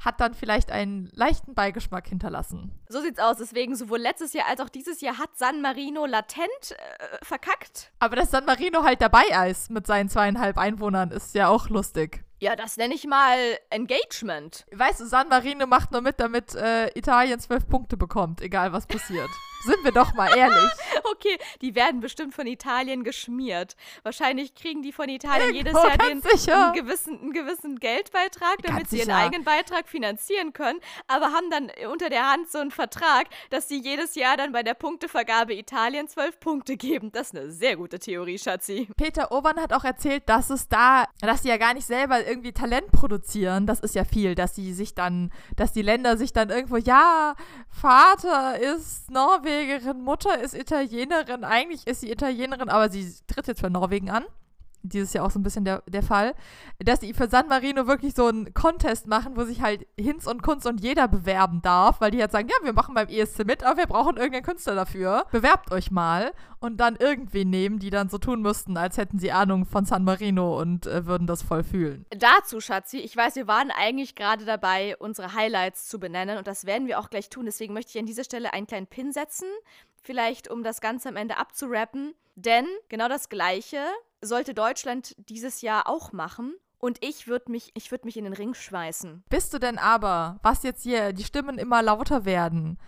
hat dann vielleicht einen leichten Beigeschmack hinterlassen. So sieht's aus. Deswegen sowohl letztes Jahr als auch dieses Jahr hat San Marino latent äh, verkackt. Aber dass San Marino halt dabei ist mit seinen zweieinhalb Einwohnern, ist ja auch lustig. Ja, das nenne ich mal Engagement. Weißt du, San Marino macht nur mit, damit äh, Italien zwölf Punkte bekommt, egal was passiert. Sind wir doch mal ehrlich. okay, die werden bestimmt von Italien geschmiert. Wahrscheinlich kriegen die von Italien Irgendwo, jedes Jahr den, sicher. einen, gewissen, einen gewissen Geldbeitrag, damit Ganz sie ihren eigenen Beitrag finanzieren können, aber haben dann unter der Hand so einen Vertrag, dass sie jedes Jahr dann bei der Punktevergabe Italien zwölf Punkte geben. Das ist eine sehr gute Theorie, Schatzi. Peter Obern hat auch erzählt, dass es da, dass sie ja gar nicht selber irgendwie Talent produzieren. Das ist ja viel, dass sie sich dann, dass die Länder sich dann irgendwo, ja, Vater ist Norwegerin, Mutter ist Italienerin, eigentlich ist sie Italienerin, aber sie tritt jetzt für Norwegen an. Dieses Jahr auch so ein bisschen der, der Fall, dass sie für San Marino wirklich so einen Contest machen, wo sich halt Hinz und Kunst und jeder bewerben darf, weil die halt sagen, ja, wir machen beim ESC mit, aber wir brauchen irgendeinen Künstler dafür. Bewerbt euch mal und dann irgendwen nehmen, die dann so tun müssten, als hätten sie Ahnung von San Marino und äh, würden das voll fühlen. Dazu, Schatzi, ich weiß, wir waren eigentlich gerade dabei, unsere Highlights zu benennen und das werden wir auch gleich tun. Deswegen möchte ich an dieser Stelle einen kleinen Pin setzen, vielleicht um das Ganze am Ende abzurappen. Denn genau das Gleiche sollte Deutschland dieses Jahr auch machen. Und ich würde mich, ich mich in den Ring schmeißen. Bist du denn aber, was jetzt hier die Stimmen immer lauter werden,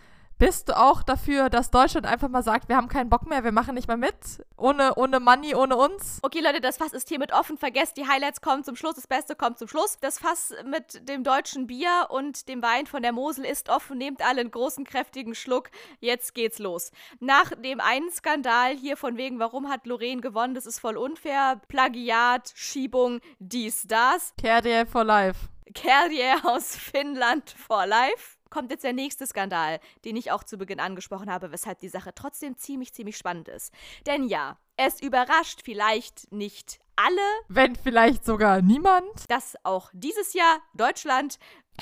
bist du auch dafür, dass Deutschland einfach mal sagt, wir haben keinen Bock mehr, wir machen nicht mehr mit? Ohne, ohne Money, ohne uns? Okay, Leute, das Fass ist hiermit offen. Vergesst, die Highlights kommen zum Schluss. Das Beste kommt zum Schluss. Das Fass mit dem deutschen Bier und dem Wein von der Mosel ist offen. Nehmt alle einen großen, kräftigen Schluck. Jetzt geht's los. Nach dem einen Skandal hier von wegen, warum hat Lorraine gewonnen? Das ist voll unfair. Plagiat, Schiebung, dies, das. KRDL for life. Carrier aus Finnland for life. Kommt jetzt der nächste Skandal, den ich auch zu Beginn angesprochen habe, weshalb die Sache trotzdem ziemlich, ziemlich spannend ist. Denn ja, es überrascht vielleicht nicht alle, Wenn vielleicht sogar niemand. dass auch dieses Jahr Deutschland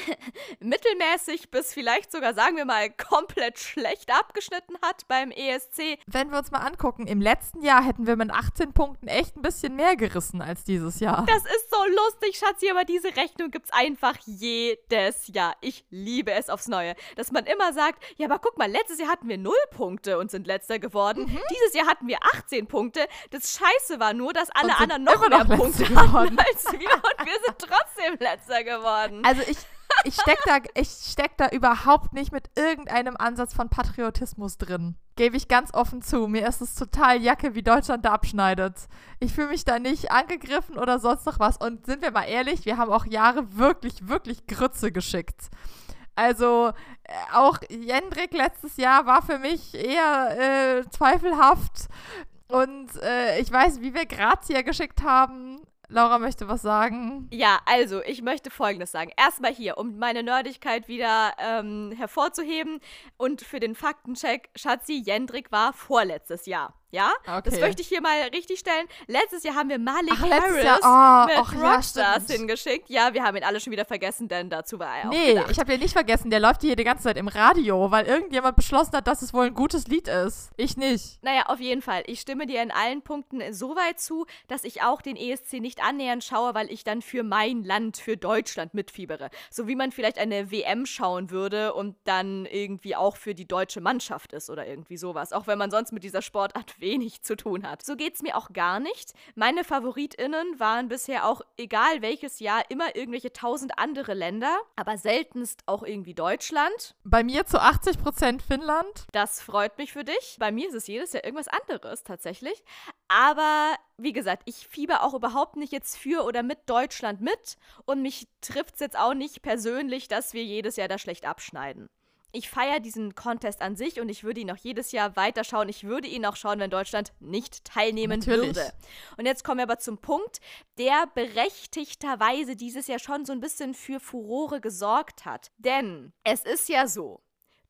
mittelmäßig bis vielleicht sogar, sagen wir mal, komplett schlecht abgeschnitten hat beim ESC. Wenn wir uns mal angucken, im letzten Jahr hätten wir mit 18 Punkten echt ein bisschen mehr gerissen als dieses Jahr. Das ist so lustig, Schatzi, aber diese Rechnung gibt's einfach jedes Jahr. Ich liebe es aufs Neue. Dass man immer sagt, ja, aber guck mal, letztes Jahr hatten wir 0 Punkte und sind letzter geworden. Dieses Jahr hatten wir 18 Punkte. Das Scheiße war nur, dass alle anderen noch mehr noch Punkte hatten als wir und wir sind trotzdem letzter geworden. Also ich, ich steck da, steck da überhaupt nicht mit irgendeinem Ansatz von Patriotismus drin. Gebe ich ganz offen zu. Mir ist es total Jacke, wie Deutschland da abschneidet. Ich fühle mich da nicht angegriffen oder sonst noch was. Und sind wir mal ehrlich, wir haben auch Jahre wirklich, wirklich Grütze geschickt. Also äh, auch Jendrik letztes Jahr war für mich eher äh, zweifelhaft. Und äh, ich weiß, wie wir Grazia geschickt haben. Laura möchte was sagen. Ja, also ich möchte Folgendes sagen. Erstmal hier, um meine Nerdigkeit wieder ähm, hervorzuheben und für den Faktencheck, Schatzi Jendrik war vorletztes Jahr. Ja? Okay. Das möchte ich hier mal richtig stellen. Letztes Jahr haben wir Malik Ach, Harris Jahr. Oh, mit ja, Rockstars stimmt. hingeschickt. Ja, wir haben ihn alle schon wieder vergessen, denn dazu war er auch Nee, gedacht. ich habe ja nicht vergessen, der läuft hier die ganze Zeit im Radio, weil irgendjemand beschlossen hat, dass es wohl ein gutes Lied ist. Ich nicht. Naja, auf jeden Fall. Ich stimme dir in allen Punkten so weit zu, dass ich auch den ESC nicht annähernd schaue, weil ich dann für mein Land, für Deutschland mitfiebere. So wie man vielleicht eine WM schauen würde und dann irgendwie auch für die deutsche Mannschaft ist oder irgendwie sowas. Auch wenn man sonst mit dieser Sportart wenig zu tun hat. So geht's mir auch gar nicht. Meine FavoritInnen waren bisher auch, egal welches Jahr, immer irgendwelche tausend andere Länder, aber seltenst auch irgendwie Deutschland. Bei mir zu 80 Prozent Finnland. Das freut mich für dich. Bei mir ist es jedes Jahr irgendwas anderes tatsächlich. Aber wie gesagt, ich fieber auch überhaupt nicht jetzt für oder mit Deutschland mit und mich trifft es jetzt auch nicht persönlich, dass wir jedes Jahr da schlecht abschneiden ich feiere diesen Contest an sich und ich würde ihn auch jedes Jahr weiterschauen. Ich würde ihn auch schauen, wenn Deutschland nicht teilnehmen Natürlich. würde. Und jetzt kommen wir aber zum Punkt, der berechtigterweise dieses Jahr schon so ein bisschen für Furore gesorgt hat. Denn es ist ja so,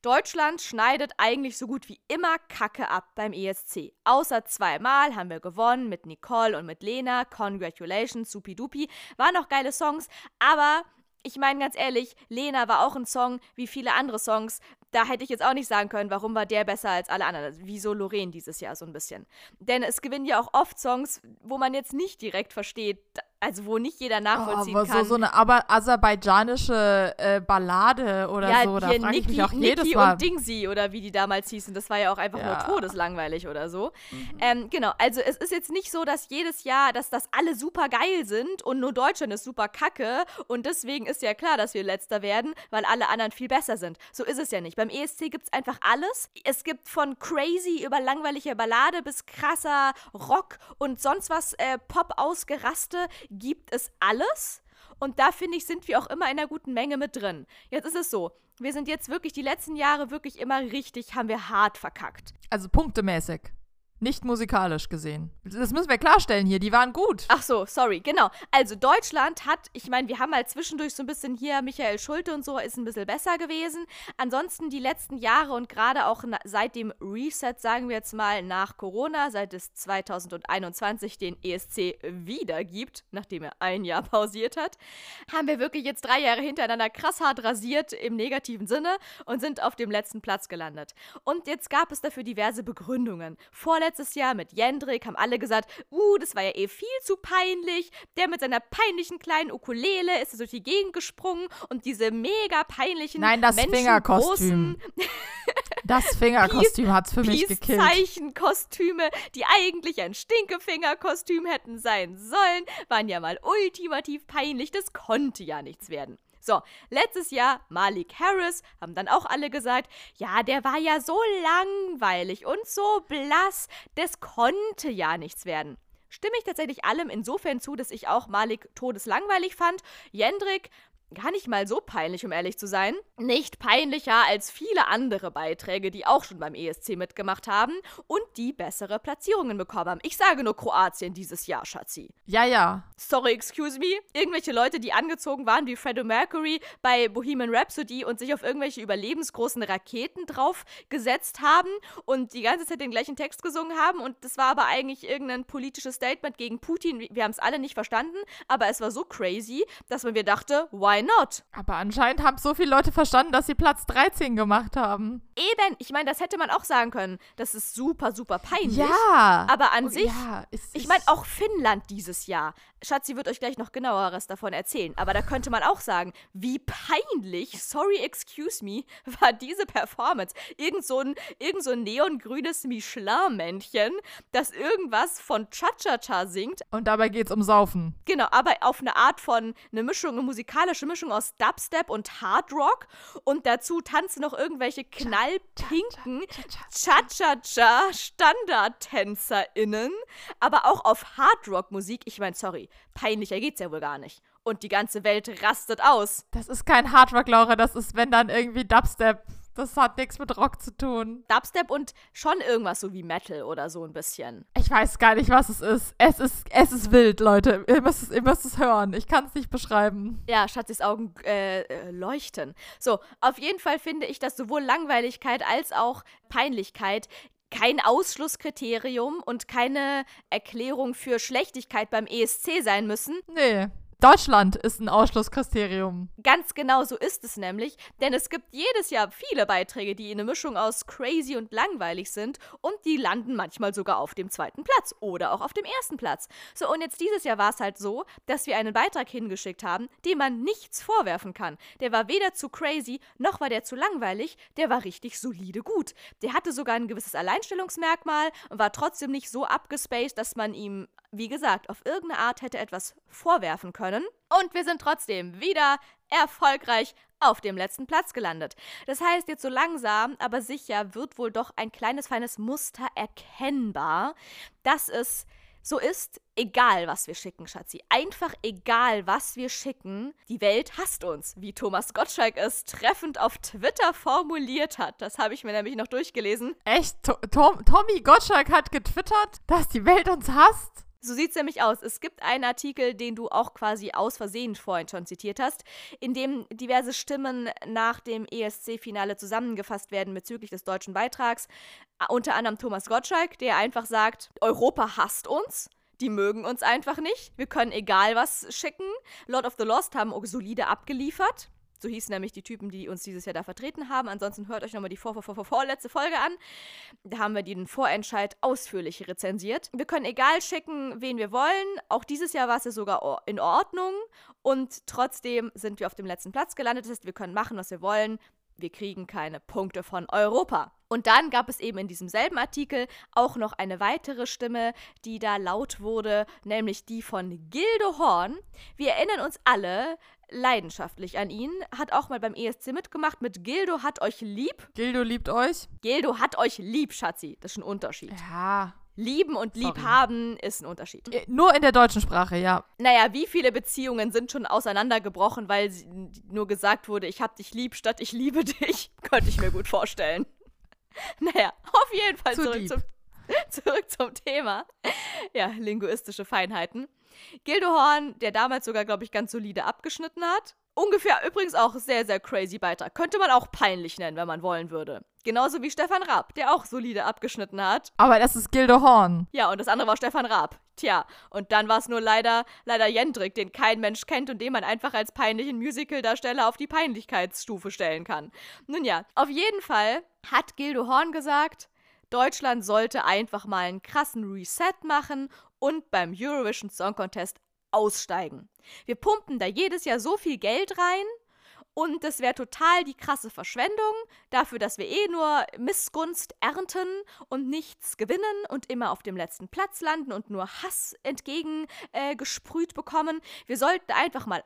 Deutschland schneidet eigentlich so gut wie immer Kacke ab beim ESC. Außer zweimal haben wir gewonnen mit Nicole und mit Lena. Congratulations, supi-dupi. Waren auch geile Songs, aber ich meine ganz ehrlich, Lena war auch ein Song wie viele andere Songs. Da hätte ich jetzt auch nicht sagen können, warum war der besser als alle anderen. Also, wieso Lorraine dieses Jahr so ein bisschen. Denn es gewinnen ja auch oft Songs, wo man jetzt nicht direkt versteht, also wo nicht jeder nachvollziehen oh, aber kann. So, so eine aber aserbaidschanische äh, Ballade oder ja, so, da frage ich mich auch Niki jedes Mal. und Dingsy oder wie die damals hießen, das war ja auch einfach ja. nur todeslangweilig oder so. Mhm. Ähm, genau, also es ist jetzt nicht so, dass jedes Jahr, dass das alle super geil sind und nur Deutschland ist super kacke und deswegen ist ja klar, dass wir letzter werden, weil alle anderen viel besser sind. So ist es ja nicht. Beim ESC gibt es einfach alles. Es gibt von crazy über langweilige Ballade bis krasser Rock und sonst was äh, Pop ausgeraste gibt es alles. Und da finde ich, sind wir auch immer in einer guten Menge mit drin. Jetzt ist es so, wir sind jetzt wirklich die letzten Jahre wirklich immer richtig, haben wir hart verkackt. Also punktemäßig. Nicht musikalisch gesehen. Das müssen wir klarstellen hier, die waren gut. Ach so, sorry, genau. Also Deutschland hat, ich meine, wir haben halt zwischendurch so ein bisschen hier, Michael Schulte und so ist ein bisschen besser gewesen. Ansonsten die letzten Jahre und gerade auch seit dem Reset, sagen wir jetzt mal, nach Corona, seit es 2021 den ESC wieder gibt, nachdem er ein Jahr pausiert hat, haben wir wirklich jetzt drei Jahre hintereinander krass hart rasiert im negativen Sinne und sind auf dem letzten Platz gelandet. Und jetzt gab es dafür diverse Begründungen. Vorletztes letztes Jahr mit Jendrik haben alle gesagt, uh, das war ja eh viel zu peinlich. Der mit seiner peinlichen kleinen Ukulele ist durch die Gegend gesprungen und diese mega peinlichen Nein, das Fingerkostüm. das Fingerkostüm hat's für mich gekillt. Zeichenkostüme, die eigentlich ein Stinkefingerkostüm hätten sein sollen, waren ja mal ultimativ peinlich. Das konnte ja nichts werden. So, letztes Jahr Malik Harris, haben dann auch alle gesagt, ja, der war ja so langweilig und so blass, das konnte ja nichts werden. Stimme ich tatsächlich allem insofern zu, dass ich auch Malik todeslangweilig fand. Jendrik gar nicht mal so peinlich, um ehrlich zu sein. Nicht peinlicher als viele andere Beiträge, die auch schon beim ESC mitgemacht haben und die bessere Platzierungen bekommen haben. Ich sage nur Kroatien dieses Jahr, Schatzi. Ja, ja. Sorry, excuse me. Irgendwelche Leute, die angezogen waren wie Freddie Mercury bei Bohemian Rhapsody und sich auf irgendwelche überlebensgroßen Raketen draufgesetzt haben und die ganze Zeit den gleichen Text gesungen haben und das war aber eigentlich irgendein politisches Statement gegen Putin. Wir haben es alle nicht verstanden, aber es war so crazy, dass man mir dachte, why not? Aber anscheinend haben so viele Leute verstanden, dass sie Platz 13 gemacht haben. Eben, ich meine, das hätte man auch sagen können. Das ist super, super peinlich. Ja. Aber an oh, sich, ja, ich meine, auch Finnland dieses Jahr. Schatzi wird euch gleich noch genaueres davon erzählen. Aber da könnte man auch sagen, wie peinlich, sorry, excuse me, war diese Performance. Irgend so ein, irgend so ein neongrünes Michelin-Männchen, das irgendwas von Cha-Cha-Cha singt. Und dabei geht's um Saufen. Genau, aber auf eine Art von, eine Mischung, eine musikalische Mischung aus Dubstep und Hard Rock und dazu tanzen noch irgendwelche knallpinken Cha-Cha-Cha StandardtänzerInnen, aber auch auf Hard Rock Musik. Ich meine, sorry, peinlicher geht's ja wohl gar nicht. Und die ganze Welt rastet aus. Das ist kein Hard Rock, Laura, das ist, wenn dann irgendwie Dubstep das hat nichts mit Rock zu tun. Dubstep und schon irgendwas so wie Metal oder so ein bisschen. Ich weiß gar nicht, was es ist. Es ist, es ist wild, Leute. Ihr müsst es, ihr müsst es hören. Ich kann es nicht beschreiben. Ja, Schatzis Augen äh, äh, leuchten. So, auf jeden Fall finde ich, dass sowohl Langweiligkeit als auch Peinlichkeit kein Ausschlusskriterium und keine Erklärung für Schlechtigkeit beim ESC sein müssen. Nee. Deutschland ist ein Ausschlusskriterium. Ganz genau so ist es nämlich, denn es gibt jedes Jahr viele Beiträge, die eine Mischung aus crazy und langweilig sind und die landen manchmal sogar auf dem zweiten Platz oder auch auf dem ersten Platz. So, und jetzt dieses Jahr war es halt so, dass wir einen Beitrag hingeschickt haben, dem man nichts vorwerfen kann. Der war weder zu crazy, noch war der zu langweilig, der war richtig solide gut. Der hatte sogar ein gewisses Alleinstellungsmerkmal und war trotzdem nicht so abgespaced, dass man ihm wie gesagt, auf irgendeine Art hätte etwas vorwerfen können. Und wir sind trotzdem wieder erfolgreich auf dem letzten Platz gelandet. Das heißt, jetzt so langsam, aber sicher wird wohl doch ein kleines, feines Muster erkennbar, dass es so ist, egal was wir schicken, Schatzi. Einfach egal, was wir schicken. Die Welt hasst uns, wie Thomas Gottschalk es treffend auf Twitter formuliert hat. Das habe ich mir nämlich noch durchgelesen. Echt? To Tom Tommy Gottschalk hat getwittert, dass die Welt uns hasst? So sieht es nämlich aus. Es gibt einen Artikel, den du auch quasi aus Versehen vorhin schon zitiert hast, in dem diverse Stimmen nach dem ESC-Finale zusammengefasst werden bezüglich des deutschen Beitrags. Unter anderem Thomas Gottschalk, der einfach sagt, Europa hasst uns. Die mögen uns einfach nicht. Wir können egal was schicken. Lord of the Lost haben solide abgeliefert. So hießen nämlich die Typen, die uns dieses Jahr da vertreten haben. Ansonsten hört euch nochmal die vor, vor, vor, vorletzte Folge an. Da haben wir den Vorentscheid ausführlich rezensiert. Wir können egal schicken, wen wir wollen. Auch dieses Jahr war es ja sogar in Ordnung. Und trotzdem sind wir auf dem letzten Platz gelandet. Das heißt, wir können machen, was wir wollen. Wir kriegen keine Punkte von Europa. Und dann gab es eben in diesem selben Artikel auch noch eine weitere Stimme, die da laut wurde, nämlich die von Gildo Horn. Wir erinnern uns alle, leidenschaftlich an ihn. Hat auch mal beim ESC mitgemacht mit Gildo hat euch lieb. Gildo liebt euch. Gildo hat euch lieb, Schatzi. Das ist ein Unterschied. Ja. Lieben und liebhaben ist ein Unterschied. Äh, nur in der deutschen Sprache, ja. Naja, wie viele Beziehungen sind schon auseinandergebrochen, weil nur gesagt wurde, ich hab dich lieb statt ich liebe dich? Könnte ich mir gut vorstellen. naja, auf jeden Fall Zu zurück zum, zurück zum Thema. Ja, linguistische Feinheiten. Gildo Horn, der damals sogar, glaube ich, ganz solide abgeschnitten hat. Ungefähr übrigens auch sehr, sehr crazy Beitrag. Könnte man auch peinlich nennen, wenn man wollen würde. Genauso wie Stefan Raab, der auch solide abgeschnitten hat. Aber das ist Gildo Horn. Ja, und das andere war Stefan Raab. Tja, und dann war es nur leider, leider Jendrik, den kein Mensch kennt und den man einfach als peinlichen Musicaldarsteller auf die Peinlichkeitsstufe stellen kann. Nun ja, auf jeden Fall hat Gildo Horn gesagt, Deutschland sollte einfach mal einen krassen Reset machen und beim Eurovision Song Contest aussteigen. Wir pumpen da jedes Jahr so viel Geld rein und das wäre total die krasse Verschwendung dafür, dass wir eh nur Missgunst ernten und nichts gewinnen und immer auf dem letzten Platz landen und nur Hass entgegengesprüht äh, bekommen. Wir sollten einfach mal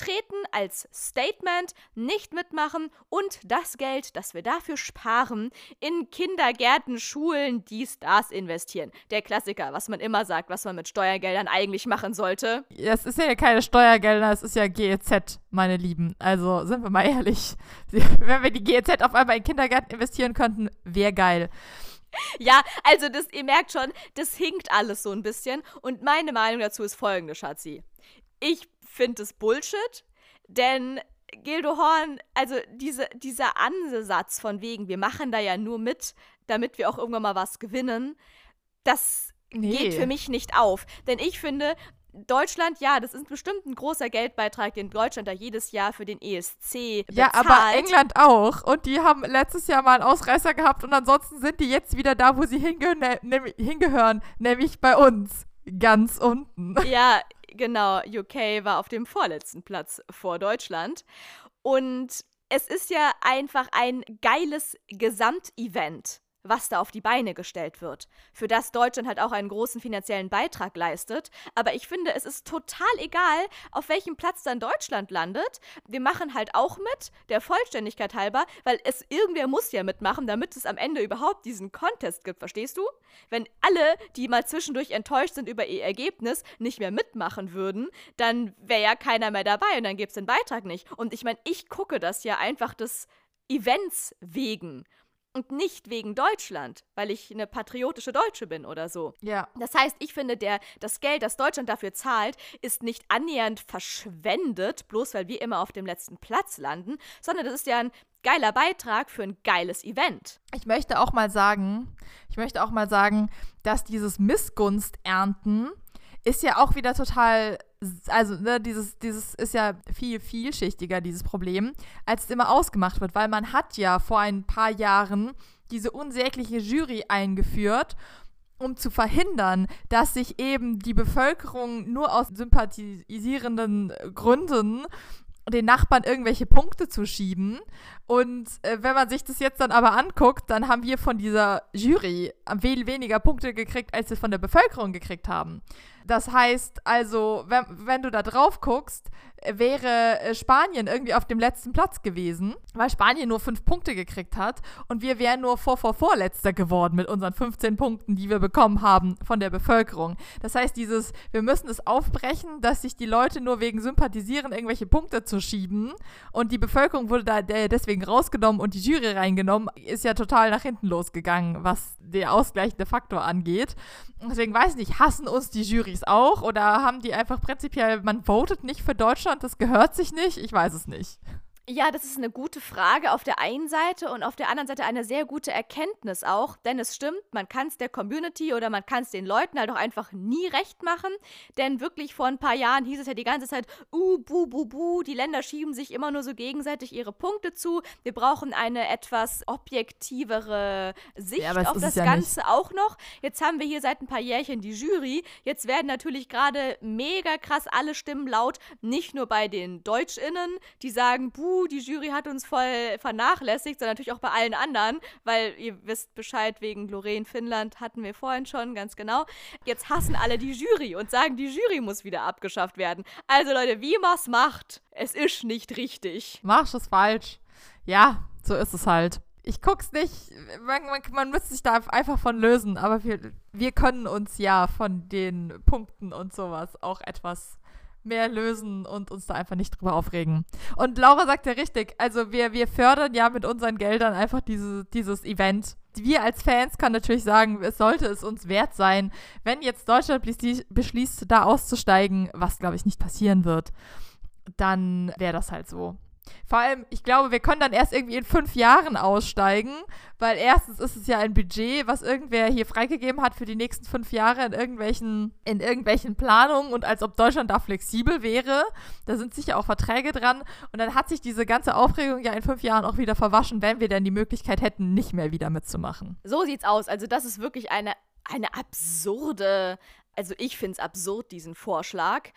austreten als Statement, nicht mitmachen und das Geld, das wir dafür sparen, in Kindergärten, Schulen, dies, das investieren. Der Klassiker, was man immer sagt, was man mit Steuergeldern eigentlich machen sollte. Es ist ja keine Steuergelder, es ist ja GEZ, meine Lieben. Also sind wir mal ehrlich. Wenn wir die GEZ auf einmal in Kindergärten investieren könnten, wäre geil. Ja, also das, ihr merkt schon, das hinkt alles so ein bisschen. Und meine Meinung dazu ist folgende, Schatzi. Ich finde es Bullshit, denn Gildo Horn, also diese, dieser Ansatz von wegen, wir machen da ja nur mit, damit wir auch irgendwann mal was gewinnen, das nee. geht für mich nicht auf. Denn ich finde, Deutschland, ja, das ist bestimmt ein großer Geldbeitrag, den Deutschland da jedes Jahr für den ESC bezahlt. Ja, aber England auch. Und die haben letztes Jahr mal einen Ausreißer gehabt und ansonsten sind die jetzt wieder da, wo sie hingehören, ne hingehören nämlich bei uns. Ganz unten. Ja, genau. UK war auf dem vorletzten Platz vor Deutschland. Und es ist ja einfach ein geiles Gesamtevent was da auf die Beine gestellt wird, für das Deutschland halt auch einen großen finanziellen Beitrag leistet. Aber ich finde, es ist total egal, auf welchem Platz dann Deutschland landet. Wir machen halt auch mit, der Vollständigkeit halber, weil es irgendwer muss ja mitmachen, damit es am Ende überhaupt diesen Contest gibt, verstehst du? Wenn alle, die mal zwischendurch enttäuscht sind über ihr Ergebnis, nicht mehr mitmachen würden, dann wäre ja keiner mehr dabei und dann gäbe es den Beitrag nicht. Und ich meine, ich gucke das ja einfach des Events wegen und nicht wegen Deutschland, weil ich eine patriotische Deutsche bin oder so. Ja. Das heißt, ich finde, der, das Geld, das Deutschland dafür zahlt, ist nicht annähernd verschwendet, bloß weil wir immer auf dem letzten Platz landen, sondern das ist ja ein geiler Beitrag für ein geiles Event. Ich möchte auch mal sagen, ich möchte auch mal sagen, dass dieses Missgunst ernten ist ja auch wieder total also ne, dieses, dieses ist ja viel vielschichtiger, dieses Problem, als es immer ausgemacht wird, weil man hat ja vor ein paar Jahren diese unsägliche Jury eingeführt um zu verhindern, dass sich eben die Bevölkerung nur aus sympathisierenden Gründen den Nachbarn irgendwelche Punkte zu schieben. Und äh, wenn man sich das jetzt dann aber anguckt, dann haben wir von dieser Jury viel weniger Punkte gekriegt, als wir von der Bevölkerung gekriegt haben. Das heißt also, wenn, wenn du da drauf guckst, wäre äh, Spanien irgendwie auf dem letzten Platz gewesen, weil Spanien nur fünf Punkte gekriegt hat und wir wären nur vor, vor, vorletzter geworden mit unseren 15 Punkten, die wir bekommen haben von der Bevölkerung. Das heißt, dieses, wir müssen es aufbrechen, dass sich die Leute nur wegen Sympathisieren irgendwelche Punkte zu schieben und die Bevölkerung wurde da deswegen rausgenommen und die Jury reingenommen, ist ja total nach hinten losgegangen, was der ausgleichende Faktor angeht. Deswegen weiß ich nicht, hassen uns die Jurys auch oder haben die einfach prinzipiell, man votet nicht für Deutschland, das gehört sich nicht? Ich weiß es nicht. Ja, das ist eine gute Frage. Auf der einen Seite und auf der anderen Seite eine sehr gute Erkenntnis auch, denn es stimmt, man kann es der Community oder man kann es den Leuten halt auch einfach nie recht machen, denn wirklich vor ein paar Jahren hieß es ja die ganze Zeit, uh, bu, bu, bu, die Länder schieben sich immer nur so gegenseitig ihre Punkte zu, wir brauchen eine etwas objektivere Sicht ja, auf das ja Ganze nicht. auch noch. Jetzt haben wir hier seit ein paar Jährchen die Jury, jetzt werden natürlich gerade mega krass alle Stimmen laut, nicht nur bei den DeutschInnen, die sagen, buh, die Jury hat uns voll vernachlässigt, sondern natürlich auch bei allen anderen, weil ihr wisst Bescheid, wegen Lorraine Finnland hatten wir vorhin schon, ganz genau. Jetzt hassen alle die Jury und sagen, die Jury muss wieder abgeschafft werden. Also Leute, wie man's macht, es ist nicht richtig. Machst es falsch. Ja, so ist es halt. Ich guck's nicht, man, man, man müsste sich da einfach von lösen, aber wir, wir können uns ja von den Punkten und sowas auch etwas mehr lösen und uns da einfach nicht drüber aufregen. Und Laura sagt ja richtig, also wir, wir fördern ja mit unseren Geldern einfach diese, dieses Event. Wir als Fans können natürlich sagen, es sollte es uns wert sein, wenn jetzt Deutschland beschließt, da auszusteigen, was glaube ich nicht passieren wird, dann wäre das halt so. Vor allem, ich glaube, wir können dann erst irgendwie in fünf Jahren aussteigen, weil erstens ist es ja ein Budget, was irgendwer hier freigegeben hat für die nächsten fünf Jahre in irgendwelchen, in irgendwelchen Planungen und als ob Deutschland da flexibel wäre. Da sind sicher auch Verträge dran. Und dann hat sich diese ganze Aufregung ja in fünf Jahren auch wieder verwaschen, wenn wir denn die Möglichkeit hätten, nicht mehr wieder mitzumachen. So sieht's aus. Also, das ist wirklich eine, eine absurde also ich finde es absurd, diesen Vorschlag.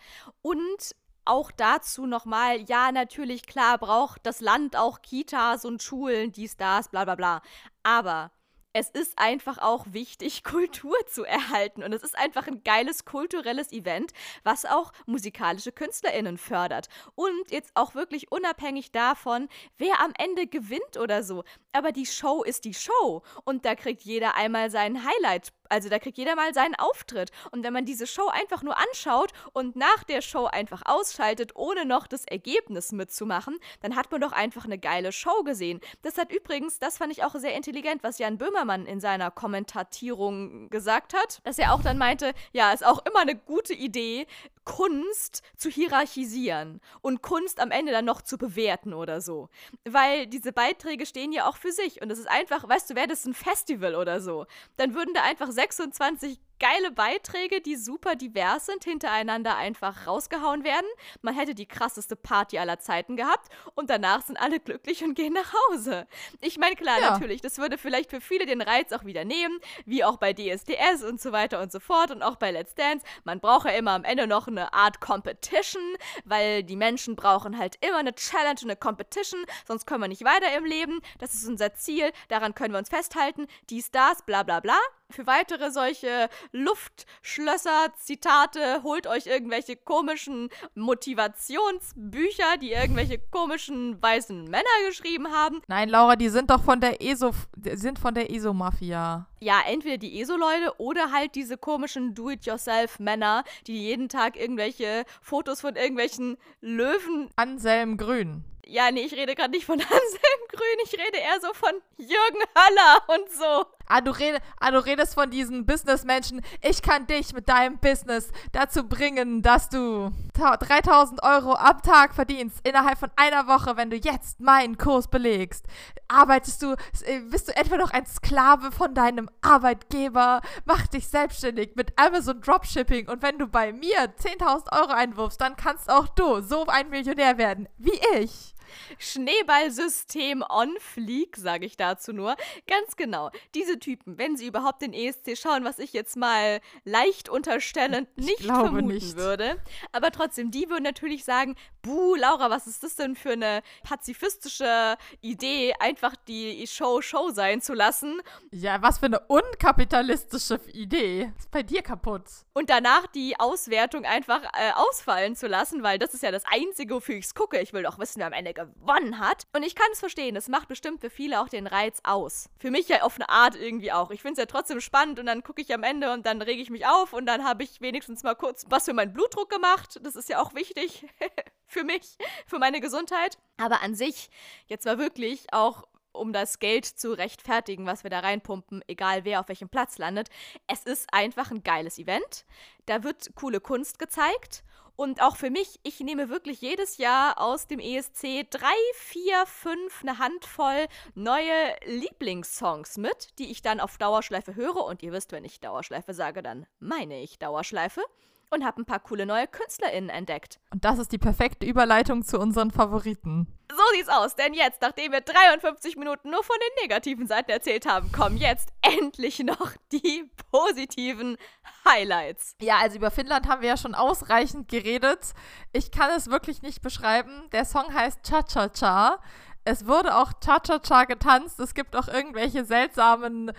Und auch dazu nochmal, ja, natürlich, klar, braucht das Land auch Kitas und Schulen, dies, das, bla bla bla. Aber es ist einfach auch wichtig, Kultur zu erhalten. Und es ist einfach ein geiles kulturelles Event, was auch musikalische KünstlerInnen fördert. Und jetzt auch wirklich unabhängig davon, wer am Ende gewinnt oder so. Aber die Show ist die Show. Und da kriegt jeder einmal seinen Highlight also da kriegt jeder mal seinen Auftritt. Und wenn man diese Show einfach nur anschaut und nach der Show einfach ausschaltet, ohne noch das Ergebnis mitzumachen, dann hat man doch einfach eine geile Show gesehen. Das hat übrigens, das fand ich auch sehr intelligent, was Jan Böhmermann in seiner Kommentatierung gesagt hat, dass er auch dann meinte, ja, ist auch immer eine gute Idee, Kunst zu hierarchisieren und Kunst am Ende dann noch zu bewerten oder so. Weil diese Beiträge stehen ja auch für sich und es ist einfach, weißt du, wäre das ein Festival oder so, dann würden da einfach 26 geile Beiträge, die super divers sind, hintereinander einfach rausgehauen werden. Man hätte die krasseste Party aller Zeiten gehabt und danach sind alle glücklich und gehen nach Hause. Ich meine, klar, ja. natürlich, das würde vielleicht für viele den Reiz auch wieder nehmen, wie auch bei DSDS und so weiter und so fort und auch bei Let's Dance. Man braucht ja immer am Ende noch eine Art Competition, weil die Menschen brauchen halt immer eine Challenge, eine Competition, sonst können wir nicht weiter im Leben. Das ist unser Ziel, daran können wir uns festhalten. Dies, das, bla bla bla. Für weitere solche Luftschlösser, Zitate, holt euch irgendwelche komischen Motivationsbücher, die irgendwelche komischen weißen Männer geschrieben haben. Nein, Laura, die sind doch von der ESO, sind von der ESO-Mafia. Ja, entweder die ESO-Leute oder halt diese komischen Do-it-yourself-Männer, die jeden Tag irgendwelche Fotos von irgendwelchen Löwen. Anselm Grün. Ja, nee, ich rede gerade nicht von Anselm Grün, ich rede eher so von Jürgen Höller und so. Ah du, red, ah, du redest von diesen Businessmenschen. Ich kann dich mit deinem Business dazu bringen, dass du 3000 Euro am Tag verdienst innerhalb von einer Woche, wenn du jetzt meinen Kurs belegst. Arbeitest du, äh, bist du etwa noch ein Sklave von deinem Arbeitgeber? Mach dich selbstständig mit Amazon Dropshipping und wenn du bei mir 10.000 Euro einwirfst, dann kannst auch du so ein Millionär werden wie ich. Schneeballsystem on fleek, sage ich dazu nur. Ganz genau. Diese Typen, wenn sie überhaupt den ESC schauen, was ich jetzt mal leicht unterstellend nicht vermuten nicht. würde. Aber trotzdem, die würden natürlich sagen, buh, Laura, was ist das denn für eine pazifistische Idee, einfach die Show Show sein zu lassen? Ja, was für eine unkapitalistische Idee. Ist bei dir kaputt. Und danach die Auswertung einfach äh, ausfallen zu lassen, weil das ist ja das Einzige, wofür ich es gucke. Ich will doch wissen, wer am Ende gewonnen hat. Und ich kann es verstehen, es macht bestimmt für viele auch den Reiz aus. Für mich ja auf eine Art irgendwie auch. Ich finde es ja trotzdem spannend und dann gucke ich am Ende und dann rege ich mich auf und dann habe ich wenigstens mal kurz was für meinen Blutdruck gemacht. Das ist ja auch wichtig für mich, für meine Gesundheit. Aber an sich, jetzt war wirklich auch um das Geld zu rechtfertigen, was wir da reinpumpen, egal wer auf welchem Platz landet. Es ist einfach ein geiles Event. Da wird coole Kunst gezeigt und auch für mich, ich nehme wirklich jedes Jahr aus dem ESC drei, vier, fünf, eine Handvoll neue Lieblingssongs mit, die ich dann auf Dauerschleife höre. Und ihr wisst, wenn ich Dauerschleife sage, dann meine ich Dauerschleife und habe ein paar coole neue KünstlerInnen entdeckt. Und das ist die perfekte Überleitung zu unseren Favoriten. So sieht's aus, denn jetzt, nachdem wir 53 Minuten nur von den negativen Seiten erzählt haben, kommen jetzt endlich noch die positiven Highlights. Ja, also über Finnland haben wir ja schon ausreichend geredet. Ich kann es wirklich nicht beschreiben. Der Song heißt Cha-Cha-Cha. Es wurde auch Cha-Cha-Cha getanzt. Es gibt auch irgendwelche seltsamen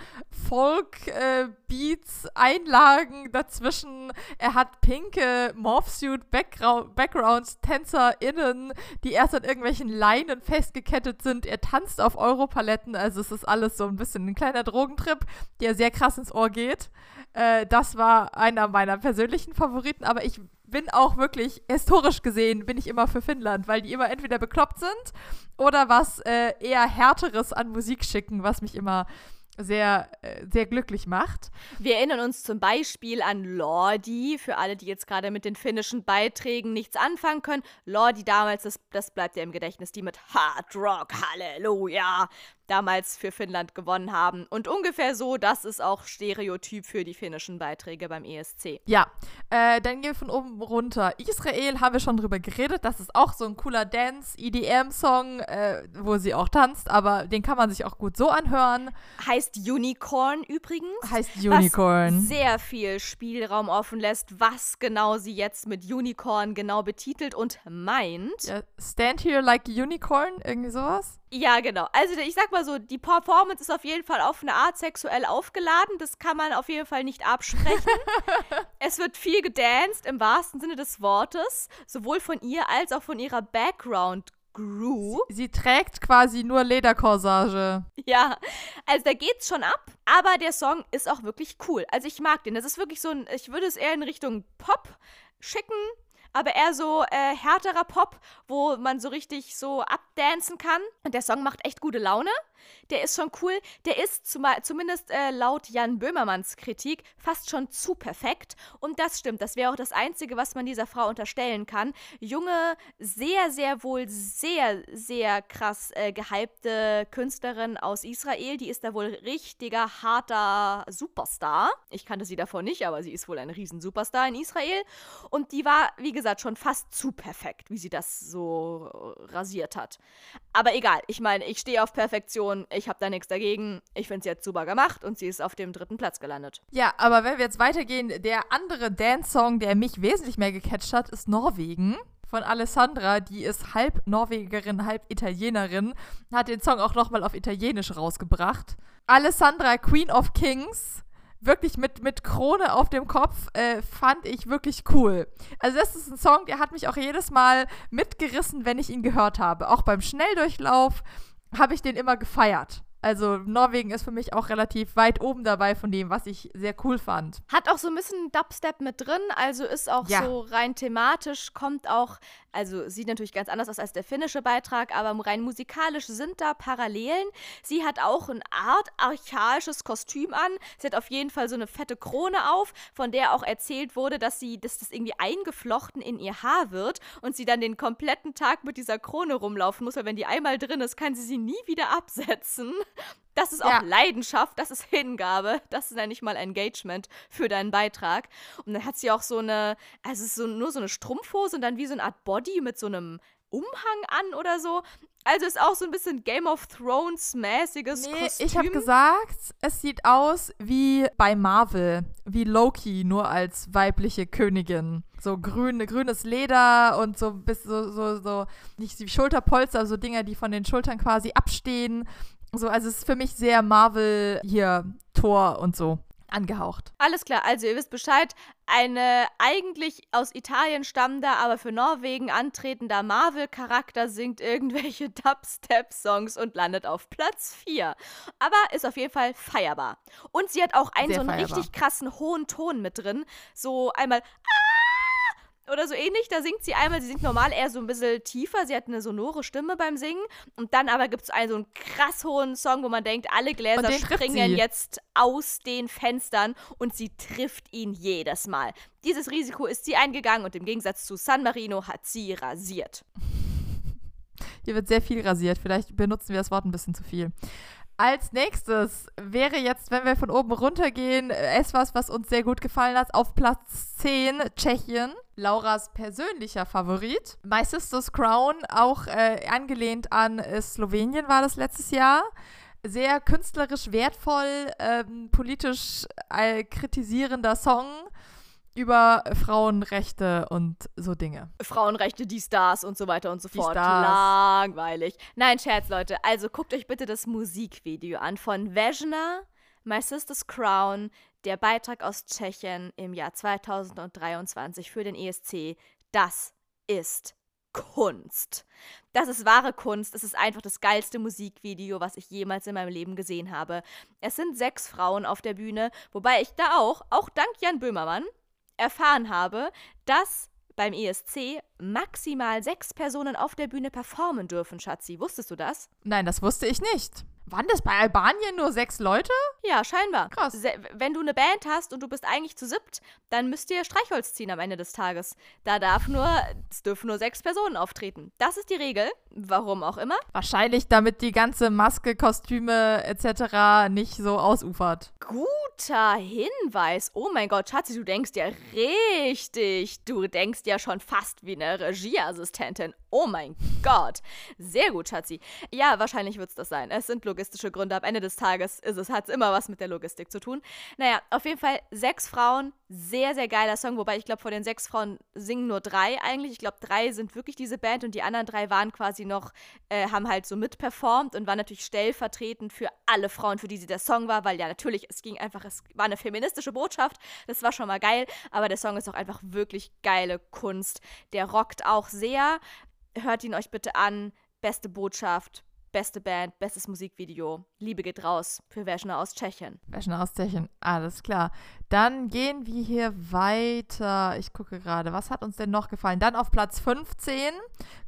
Folk-Beats, äh, Einlagen dazwischen. Er hat pinke Morphsuit-Backgrounds, TänzerInnen, die erst an irgendwelchen Leinen festgekettet sind. Er tanzt auf Europaletten. Also es ist alles so ein bisschen ein kleiner Drogentrip, der sehr krass ins Ohr geht. Äh, das war einer meiner persönlichen Favoriten, aber ich bin auch wirklich, historisch gesehen, bin ich immer für Finnland, weil die immer entweder bekloppt sind oder was äh, eher härteres an Musik schicken, was mich immer sehr, äh, sehr glücklich macht. Wir erinnern uns zum Beispiel an Lordi, für alle, die jetzt gerade mit den finnischen Beiträgen nichts anfangen können. Lordi damals, das, das bleibt ja im Gedächtnis, die mit Hard Rock, Halleluja, damals für Finnland gewonnen haben. Und ungefähr so, das ist auch Stereotyp für die finnischen Beiträge beim ESC. Ja, äh, dann gehen wir von oben runter. Israel haben wir schon drüber geredet. Das ist auch so ein cooler Dance-EDM-Song, äh, wo sie auch tanzt, aber den kann man sich auch gut so anhören. Heißt Unicorn übrigens. Heißt Unicorn. Was sehr viel Spielraum offen lässt, was genau sie jetzt mit Unicorn genau betitelt und meint. Ja, stand here like Unicorn, irgendwie sowas. Ja, genau. Also ich sag mal so, die Performance ist auf jeden Fall auf eine Art sexuell aufgeladen. Das kann man auf jeden Fall nicht absprechen. es wird viel gedanced im wahrsten Sinne des Wortes, sowohl von ihr als auch von ihrer Background Crew. Sie, sie, trägt quasi nur Lederkorsage. Ja, also da geht's schon ab, aber der Song ist auch wirklich cool. Also ich mag den. Das ist wirklich so ein, ich würde es eher in Richtung Pop schicken, aber eher so äh, härterer Pop, wo man so richtig so abdancen kann. Und der Song macht echt gute Laune. Der ist schon cool. Der ist zum, zumindest äh, laut Jan Böhmermanns Kritik fast schon zu perfekt. Und das stimmt. Das wäre auch das Einzige, was man dieser Frau unterstellen kann. Junge, sehr, sehr wohl sehr, sehr krass äh, gehypte Künstlerin aus Israel. Die ist da wohl richtiger, harter Superstar. Ich kannte sie davor nicht, aber sie ist wohl ein Riesen-Superstar in Israel. Und die war, wie gesagt, schon fast zu perfekt, wie sie das so rasiert hat. Aber egal, ich meine, ich stehe auf Perfektion und ich habe da nichts dagegen. Ich finde es jetzt super gemacht und sie ist auf dem dritten Platz gelandet. Ja, aber wenn wir jetzt weitergehen, der andere Dance-Song, der mich wesentlich mehr gecatcht hat, ist Norwegen von Alessandra, die ist halb Norwegerin, halb Italienerin, hat den Song auch nochmal auf Italienisch rausgebracht. Alessandra, Queen of Kings, wirklich mit, mit Krone auf dem Kopf, äh, fand ich wirklich cool. Also das ist ein Song, der hat mich auch jedes Mal mitgerissen, wenn ich ihn gehört habe. Auch beim Schnelldurchlauf habe ich den immer gefeiert. Also Norwegen ist für mich auch relativ weit oben dabei von dem, was ich sehr cool fand. Hat auch so ein bisschen Dubstep mit drin, also ist auch Ja. so rein thematisch, kommt auch, also sieht natürlich ganz anders aus als der finnische Beitrag, aber rein musikalisch sind da Parallelen. Sie hat auch eine Art archaisches Kostüm an. Sie hat auf jeden Fall so eine fette Krone auf, von der auch erzählt wurde, dass sie, dass das irgendwie eingeflochten in ihr Haar wird und sie dann den kompletten Tag mit dieser Krone rumlaufen muss, weil wenn die einmal drin ist, kann sie sie nie wieder absetzen. Das ist auch Ja. Leidenschaft, das ist Hingabe, das ist ja nicht mal Engagement für deinen Beitrag. Und dann hat sie auch so eine, also es ist so, nur so eine Strumpfhose und dann wie so eine Art Body mit so einem Umhang an oder so. Also ist auch so ein bisschen Game of Thrones-mäßiges Nee, Kostüm. ich habe gesagt, es sieht aus wie bei Marvel, wie Loki, nur als weibliche Königin. So grün, grünes Leder und so bis so, so, so, nicht wie Schulterpolster, so Dinger, die von den Schultern quasi abstehen. So, also es ist für mich sehr Marvel hier, Thor und so angehaucht. Alles klar, also ihr wisst Bescheid. Eine eigentlich aus Italien stammender, aber für Norwegen antretender Marvel-Charakter singt irgendwelche Dubstep-Songs und landet auf Platz 4. Aber ist auf jeden Fall feierbar. Und sie hat auch einen Sehr so einen feierbar. richtig krassen hohen Ton mit drin. So einmal Ah! Oder so ähnlich. Da singt sie einmal, sie singt normal eher so ein bisschen tiefer. Sie hat eine sonore Stimme beim Singen. Und dann aber gibt es einen so einen krass hohen Song, wo man denkt, alle Gläser springen jetzt aus den Fenstern und sie trifft ihn jedes Mal. Dieses Risiko ist sie eingegangen und im Gegensatz zu San Marino hat sie rasiert. Hier wird sehr viel rasiert. Vielleicht benutzen wir das Wort ein bisschen zu viel. Als nächstes wäre jetzt, wenn wir von oben runtergehen, äh, etwas, was uns sehr gut gefallen hat. Auf Platz 10 Tschechien. Lauras persönlicher Favorit. My Sister's Crown, auch äh, angelehnt an äh, Slowenien war das letztes Jahr. Sehr künstlerisch wertvoll, ähm, politisch äh, kritisierender Song über Frauenrechte und so Dinge. Frauenrechte, die Stars und so weiter und so Die fort. Stars. Langweilig. Nein, Scherz, Leute. Also guckt euch bitte das Musikvideo an von Vesna, My Sister's Crown, der Beitrag aus Tschechien im Jahr 2023 für den ESC. Das ist Kunst. Das ist wahre Kunst. Es ist einfach das geilste Musikvideo, was ich jemals in meinem Leben gesehen habe. Es sind sechs Frauen auf der Bühne, wobei ich da auch, auch dank Jan Böhmermann, erfahren habe, dass beim ESC maximal sechs Personen auf der Bühne performen dürfen, Schatzi. Wusstest du das? Nein, das wusste ich nicht. Waren das bei Albanien nur sechs Leute? Ja, scheinbar. Krass. Se wenn du eine Band hast und du bist eigentlich zu siebt, dann müsst ihr Streichholz ziehen am Ende des Tages. Da darf nur, es dürfen nur sechs Personen auftreten. Das ist die Regel. Warum auch immer. Wahrscheinlich, damit die ganze Maske, Kostüme etc. nicht so ausufert. Guter Hinweis. Oh mein Gott, Schatzi, du denkst ja richtig. Du denkst ja schon fast wie eine Regieassistentin. Oh mein Gott. Sehr gut, Schatzi. Ja, wahrscheinlich wird es das sein. Es sind logistische Gründe. Am Ende des Tages ist es, hat es immer was mit der Logistik zu tun. Naja, auf jeden Fall sechs Frauen. Sehr, sehr geiler Song. Wobei ich glaube, von den sechs Frauen singen nur drei eigentlich. Ich glaube, drei sind wirklich diese Band und die anderen drei waren quasi noch, äh, haben halt so mitperformt und waren natürlich stellvertretend für alle Frauen, für die sie der Song war, weil ja natürlich, es ging einfach, es war eine feministische Botschaft. Das war schon mal geil, aber der Song ist auch einfach wirklich geile Kunst. Der rockt auch sehr. Hört ihn euch bitte an. Beste Botschaft, beste Band, bestes Musikvideo. Liebe geht raus für Vesna aus Tschechien. Wäschen aus Tschechien. Alles klar. Dann gehen wir hier weiter. Ich gucke gerade, was hat uns denn noch gefallen? Dann auf Platz 15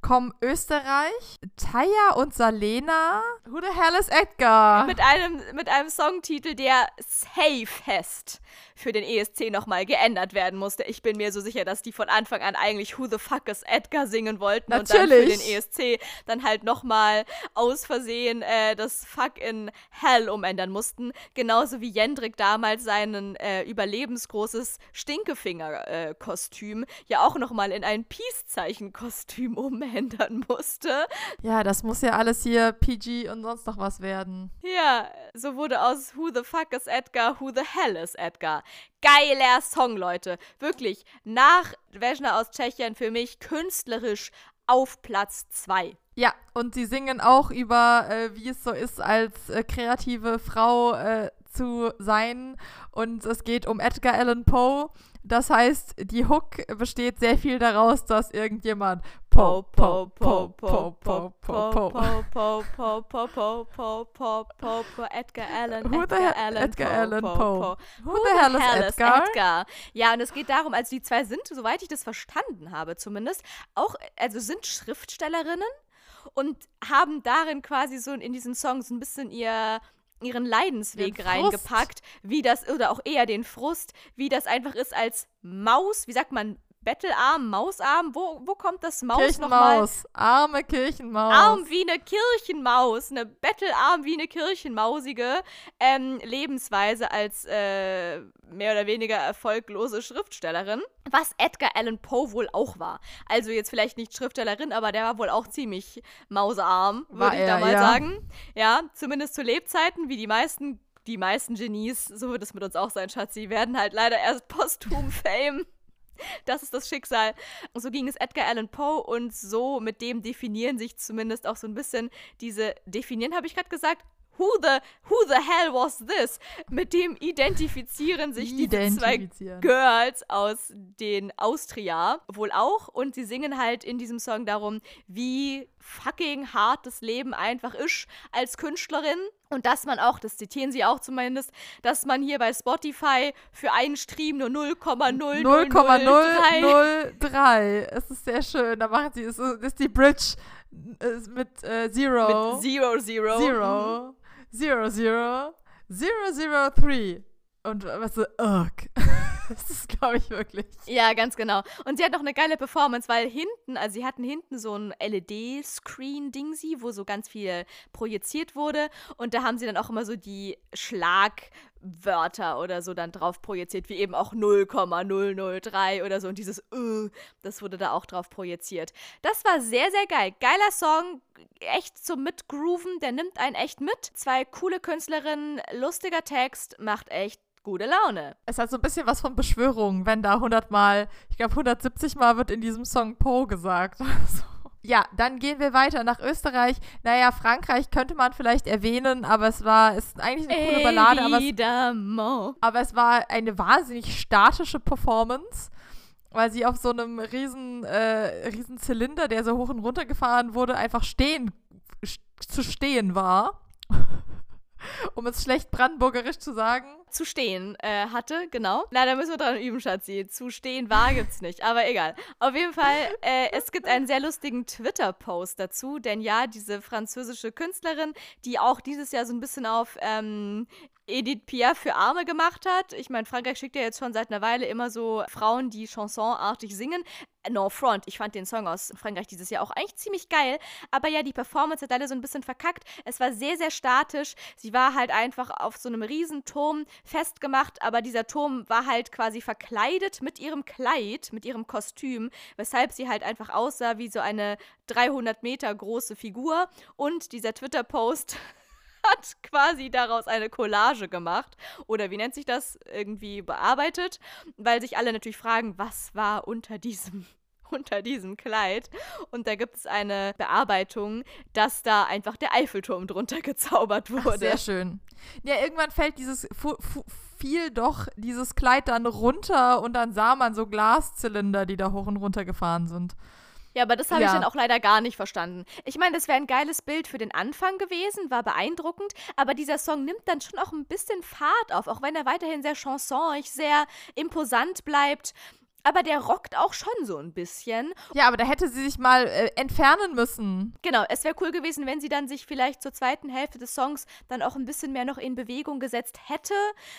kommen Österreich, Taya und Salena. Who the hell is Edgar? Mit einem, mit einem Songtitel, der Safest für den ESC nochmal geändert werden musste. Ich bin mir so sicher, dass die von Anfang an eigentlich Who the fuck is Edgar singen wollten und dann für Natürlich. den ESC dann halt nochmal aus Versehen äh, das Fuck in Hell umändern mussten. Genauso wie Jendrik damals seinen äh, überlebensgroßes Stinkefinger-Kostüm ja auch nochmal in ein Peace-Zeichen-Kostüm umändern musste. Ja, das muss ja alles hier PG und sonst noch was werden. Ja, so wurde aus Who the fuck is Edgar, Who the hell is Edgar. Geiler Song, Leute. Wirklich, nach Vesna aus Tschechien für mich künstlerisch auf Platz 2. Ja, und sie singen auch über, äh, wie es so ist, als äh, kreative Frau äh, zu sein. Und es geht um Edgar Allan Poe. Das heißt, die Hook besteht sehr viel daraus, dass irgendjemand Po, Po, Po, Po, Po, Po, Po, Po, Po, Po, Po, Po, Po, Po, Po, Edgar Allan, Who Edgar Allan Edgar Poe, Allan Poe. Who the hell is Edgar? Edgar? Ja, und es geht darum, also die zwei sind, soweit ich das verstanden habe zumindest, auch, also sind Schriftstellerinnen und haben darin quasi so in diesen Songs ein bisschen ihr ihren Leidensweg reingepackt, wie das, oder auch eher den Frust, wie das einfach ist als Maus, wie sagt man, Bettelarm, Mausarm, wo, wo kommt das Maus nochmal? Kirchenmaus. Arme Kirchenmaus. Arm wie eine Kirchenmaus, eine Bettelarm wie eine Kirchenmausige ähm, Lebensweise als äh, mehr oder weniger erfolglose Schriftstellerin. Was Edgar Allan Poe wohl auch war. Also jetzt vielleicht nicht Schriftstellerin, aber der war wohl auch ziemlich mausearm, War würde ich da mal ja. sagen. Ja, zumindest zu Lebzeiten, wie die meisten, die meisten Genies, so wird es mit uns auch sein, Schatzi, werden halt leider erst posthum Fame. Das ist das Schicksal. So ging es Edgar Allan Poe und so mit dem definieren sich zumindest auch so ein bisschen diese definieren habe ich gerade gesagt. Who the who the hell was this? Mit dem identifizieren sich diese zwei Identifizieren. Girls aus den Austria wohl auch und sie singen halt in diesem Song darum, wie fucking hart das Leben einfach ist als Künstlerin und dass man auch, das zitieren sie auch zumindest, dass man hier bei Spotify für einen Stream nur 0,0003 0,003. Es ist sehr schön. Da machen sie, es ist, ist die Bridge äh, mit äh, Zero. mit Zero Zero. Zero. 000 003. Und äh, was so, ugh. das ist, glaube ich, wirklich. Ja, ganz genau. Und sie hat noch eine geile Performance, weil hinten, also sie hatten hinten so ein LED-Screen-Dingsi, wo so ganz viel projiziert wurde. Und da haben sie dann auch immer so die Schlagwörter oder so dann drauf projiziert, wie eben auch 0,003 oder so. Und dieses äh, das wurde da auch drauf projiziert. Das war sehr, sehr geil. Geiler Song, echt zum Mitgrooven, der nimmt einen echt mit. Zwei coole Künstlerinnen, lustiger Text, macht echt gute Laune. Es hat so ein bisschen was von Beschwörung, wenn da 100 Mal, ich glaube 170 Mal wird in diesem Song Poe gesagt. So. Ja, dann gehen wir weiter nach Österreich. Naja, Frankreich könnte man vielleicht erwähnen, aber es war, es ist eigentlich eine coole Ballade, aber es, aber es war eine wahnsinnig statische Performance, weil sie auf so einem riesen, äh, riesen Zylinder, der so hoch und runter gefahren wurde, einfach stehen, st zu stehen war. um es schlecht brandenburgerisch zu sagen. zu stehen äh, hatte, genau. Na, da müssen wir dran üben, Schatzi. Zu stehen war gibt's nicht, aber egal. Auf jeden Fall, äh, es gibt einen sehr lustigen Twitter-Post dazu, denn ja, diese französische Künstlerin, die auch dieses Jahr so ein bisschen auf ähm, Edith Piaf für Arme gemacht hat. Ich meine, Frankreich schickt ja jetzt schon seit einer Weile immer so Frauen, die chansonartig singen. No front, ich fand den Song aus Frankreich dieses Jahr auch eigentlich ziemlich geil, aber ja, die Performance hat leider so ein bisschen verkackt. Es war sehr, sehr statisch. Sie war halt einfach auf so einem Riesenturm festgemacht, aber dieser Turm war halt quasi verkleidet mit ihrem Kleid, mit ihrem Kostüm, weshalb sie halt einfach aussah wie so eine 300 Meter große Figur. Und dieser Twitter-Post hat quasi daraus eine Collage gemacht oder wie nennt sich das irgendwie bearbeitet, weil sich alle natürlich fragen, was war unter diesem unter diesem Kleid und da gibt es eine Bearbeitung, dass da einfach der Eiffelturm drunter gezaubert Ach, wurde. sehr schön. Ja, irgendwann fällt dieses, fiel doch dieses Kleid dann runter und dann sah man so Glaszylinder, die da hoch und runter gefahren sind. Ja, aber das habe ich Ja. dann auch leider gar nicht verstanden. Ich meine, das wäre ein geiles Bild für den Anfang gewesen, war beeindruckend, aber dieser Song nimmt dann schon auch ein bisschen Fahrt auf, auch wenn er weiterhin sehr chansonig, sehr imposant bleibt. Aber der rockt auch schon so ein bisschen. Ja, aber da hätte sie sich mal äh, entfernen müssen. Genau, es wäre cool gewesen, wenn sie dann sich vielleicht zur zweiten Hälfte des Songs dann auch ein bisschen mehr noch in Bewegung gesetzt hätte.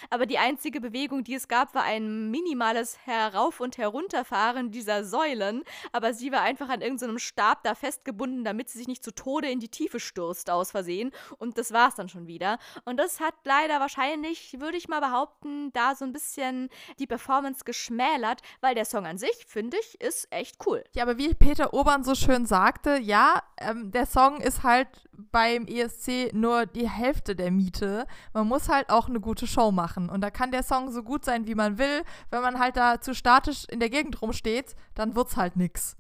Aber die einzige Bewegung, die es gab, war ein minimales Herauf- und Herunterfahren dieser Säulen. Aber sie war einfach an irgendeinem Stab da festgebunden, damit sie sich nicht zu Tode in die Tiefe stürzt aus Versehen. Und das war's dann schon wieder. Und das hat leider wahrscheinlich, würde ich mal behaupten, da so ein bisschen die Performance geschmälert, weil der Song an sich, finde ich, ist echt cool. Ja, aber wie Peter Obern so schön sagte, ja, ähm, der Song ist halt beim ESC nur die Hälfte der Miete. Man muss halt auch eine gute Show machen. Und da kann der Song so gut sein, wie man will. Wenn man halt da zu statisch in der Gegend rumsteht, dann wird's halt nix.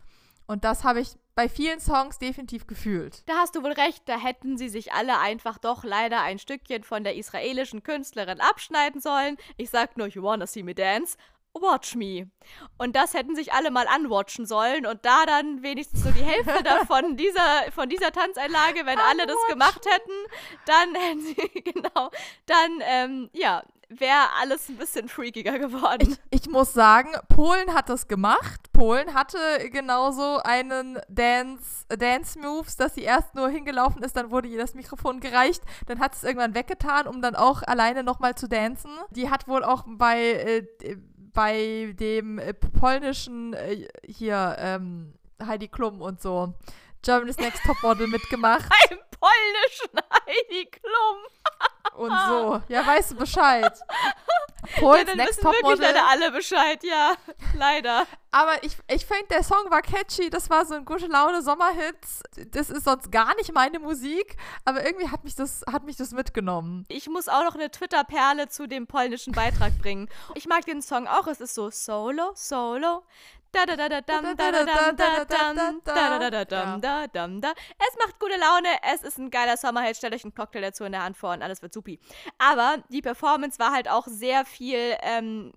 Und das habe ich bei vielen Songs definitiv gefühlt. Da hast du wohl recht, da hätten sie sich alle einfach doch leider ein Stückchen von der israelischen Künstlerin abschneiden sollen. Ich sag nur, you wanna see me dance? Watch Me. Und das hätten sich alle mal anwatchen sollen und da dann wenigstens so die Hälfte davon dieser, von dieser Tanzeinlage, wenn alle das gemacht hätten, dann hätten sie, genau, dann, ähm, ja, wäre alles ein bisschen freakiger geworden. Ich, ich, muss sagen, Polen hat das gemacht. Polen hatte genauso einen Dance, Dance Moves, dass sie erst nur hingelaufen ist, dann wurde ihr das Mikrofon gereicht, dann hat es irgendwann weggetan, um dann auch alleine nochmal zu dancen. Die hat wohl auch bei äh, bei dem äh, polnischen äh, hier ähm, Heidi Klum und so Germany's Next Topmodel mitgemacht. Beim polnischen Heidi Klum. und so. Ja, weißt du Bescheid. Polens ja, dann Next wissen wirklich leider alle Bescheid, ja. Leider. Aber ich, ich finde, der Song war catchy. Das war so ein gute Laune Sommerhit. Das ist sonst gar nicht meine Musik, aber irgendwie hat mich das, hat mich das mitgenommen. Ich muss auch noch eine Twitter-Perle zu dem polnischen Beitrag bringen. Ich mag den Song auch. Es ist so Solo, Solo. Es macht gute Laune, es ist ein geiler Sommerhit, stellt euch einen Cocktail dazu in der Hand vor und alles wird supi. Aber die Performance war halt auch sehr viel, ähm,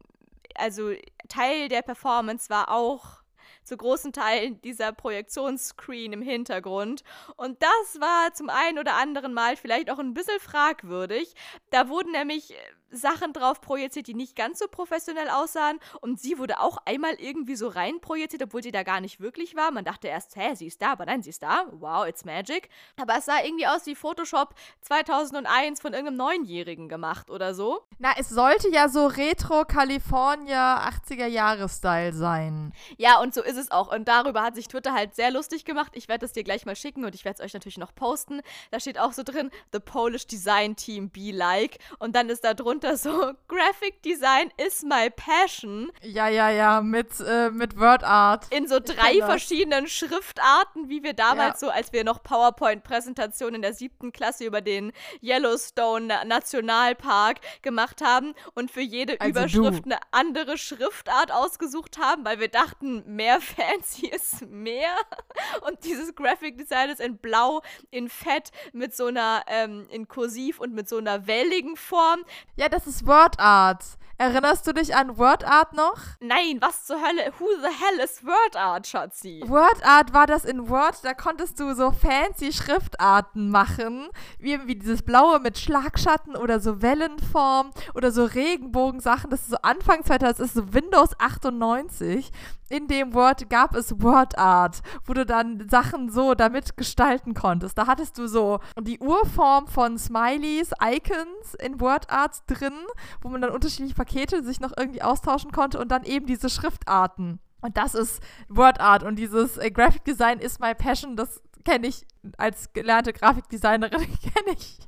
also Teil der Performance war auch zu großen Teilen dieser Projektionsscreen im Hintergrund. Und das war zum einen oder anderen Mal vielleicht auch ein bisschen fragwürdig. Da wurden nämlich Sachen drauf projiziert, die nicht ganz so professionell aussahen. Und sie wurde auch einmal irgendwie so rein projiziert, obwohl sie da gar nicht wirklich war. Man dachte erst, hä, sie ist da, aber nein, sie ist da. Wow, it's magic. Aber es sah irgendwie aus wie Photoshop 2001 von irgendeinem Neunjährigen gemacht oder so. Na, es sollte ja so Retro-California 80er-Jahre-Style sein. Ja, und so ist es auch. Und darüber hat sich Twitter halt sehr lustig gemacht. Ich werde es dir gleich mal schicken und ich werde es euch natürlich noch posten. Da steht auch so drin, The Polish Design Team be like. Und dann ist da drunter drunter so, Graphic Design is my passion. Ja, ja, ja, mit, äh, mit Word Art. In so drei verschiedenen Schriftarten, wie wir damals ja. so, als wir noch PowerPoint-Präsentationen in der siebten Klasse über den Yellowstone Nationalpark gemacht haben und für jede also Überschrift du. eine andere Schriftart ausgesucht haben, weil wir dachten, mehr fancy ist mehr. Und dieses Graphic Design ist in Blau, in Fett, mit so einer, ähm, in Kursiv und mit so einer welligen Form. Ja, das ist Word Art. Erinnerst du dich an Word Art noch? Nein, was zur Hölle? Who the hell is Word Art, Schatzi? Word Art war das in Word, da konntest du so fancy Schriftarten machen, wie, wie dieses blaue mit Schlagschatten oder so Wellenform oder so Regenbogensachen. Das ist so Anfang 2000, das ist so Windows 98. In dem Word gab es Word Art, wo du dann Sachen so damit gestalten konntest. Da hattest du so die Urform von Smileys, Icons in Word Art drin, wo man dann unterschiedliche Pakete sich noch irgendwie austauschen konnte und dann eben diese Schriftarten. Und das ist WordArt und dieses äh, Graphic Design is my passion, das kenne ich als gelernte Grafikdesignerin, kenne ich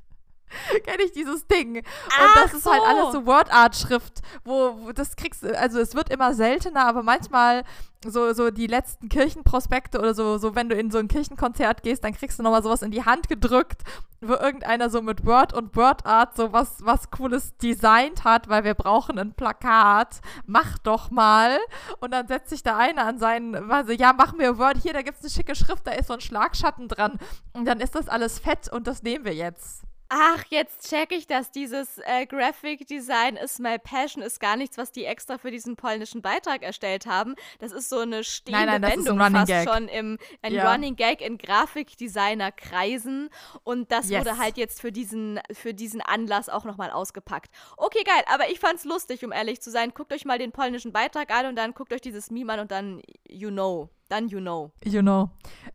kenne ich dieses Ding. Und Ach das ist halt so. halt alles so Word-Art-Schrift, wo, wo, das kriegst also es wird immer seltener, aber manchmal so, so die letzten Kirchenprospekte oder so, so wenn du in so ein Kirchenkonzert gehst, dann kriegst du nochmal sowas in die Hand gedrückt, wo irgendeiner so mit Word und Word-Art so was, was Cooles designt hat, weil wir brauchen ein Plakat. Mach doch mal. Und dann setzt sich da einer an seinen, also, ja, mach mir Word, hier, da gibt es eine schicke Schrift, da ist so ein Schlagschatten dran. Und dann ist das alles fett und das nehmen wir jetzt. Ach, jetzt check ich, dass dieses äh, Graphic Design is my passion ist gar nichts, was die extra für diesen polnischen Beitrag erstellt haben. Das ist so eine stehende nein, nein, Wendung fast Gag. schon im ein ja. Running Gag in Grafikdesigner-Kreisen. Und das yes. wurde halt jetzt für diesen, für diesen Anlass auch nochmal ausgepackt. Okay, geil, aber ich fand's lustig, um ehrlich zu sein. Guckt euch mal den polnischen Beitrag an und dann guckt euch dieses Meme an und dann you know. Dann you know. You know.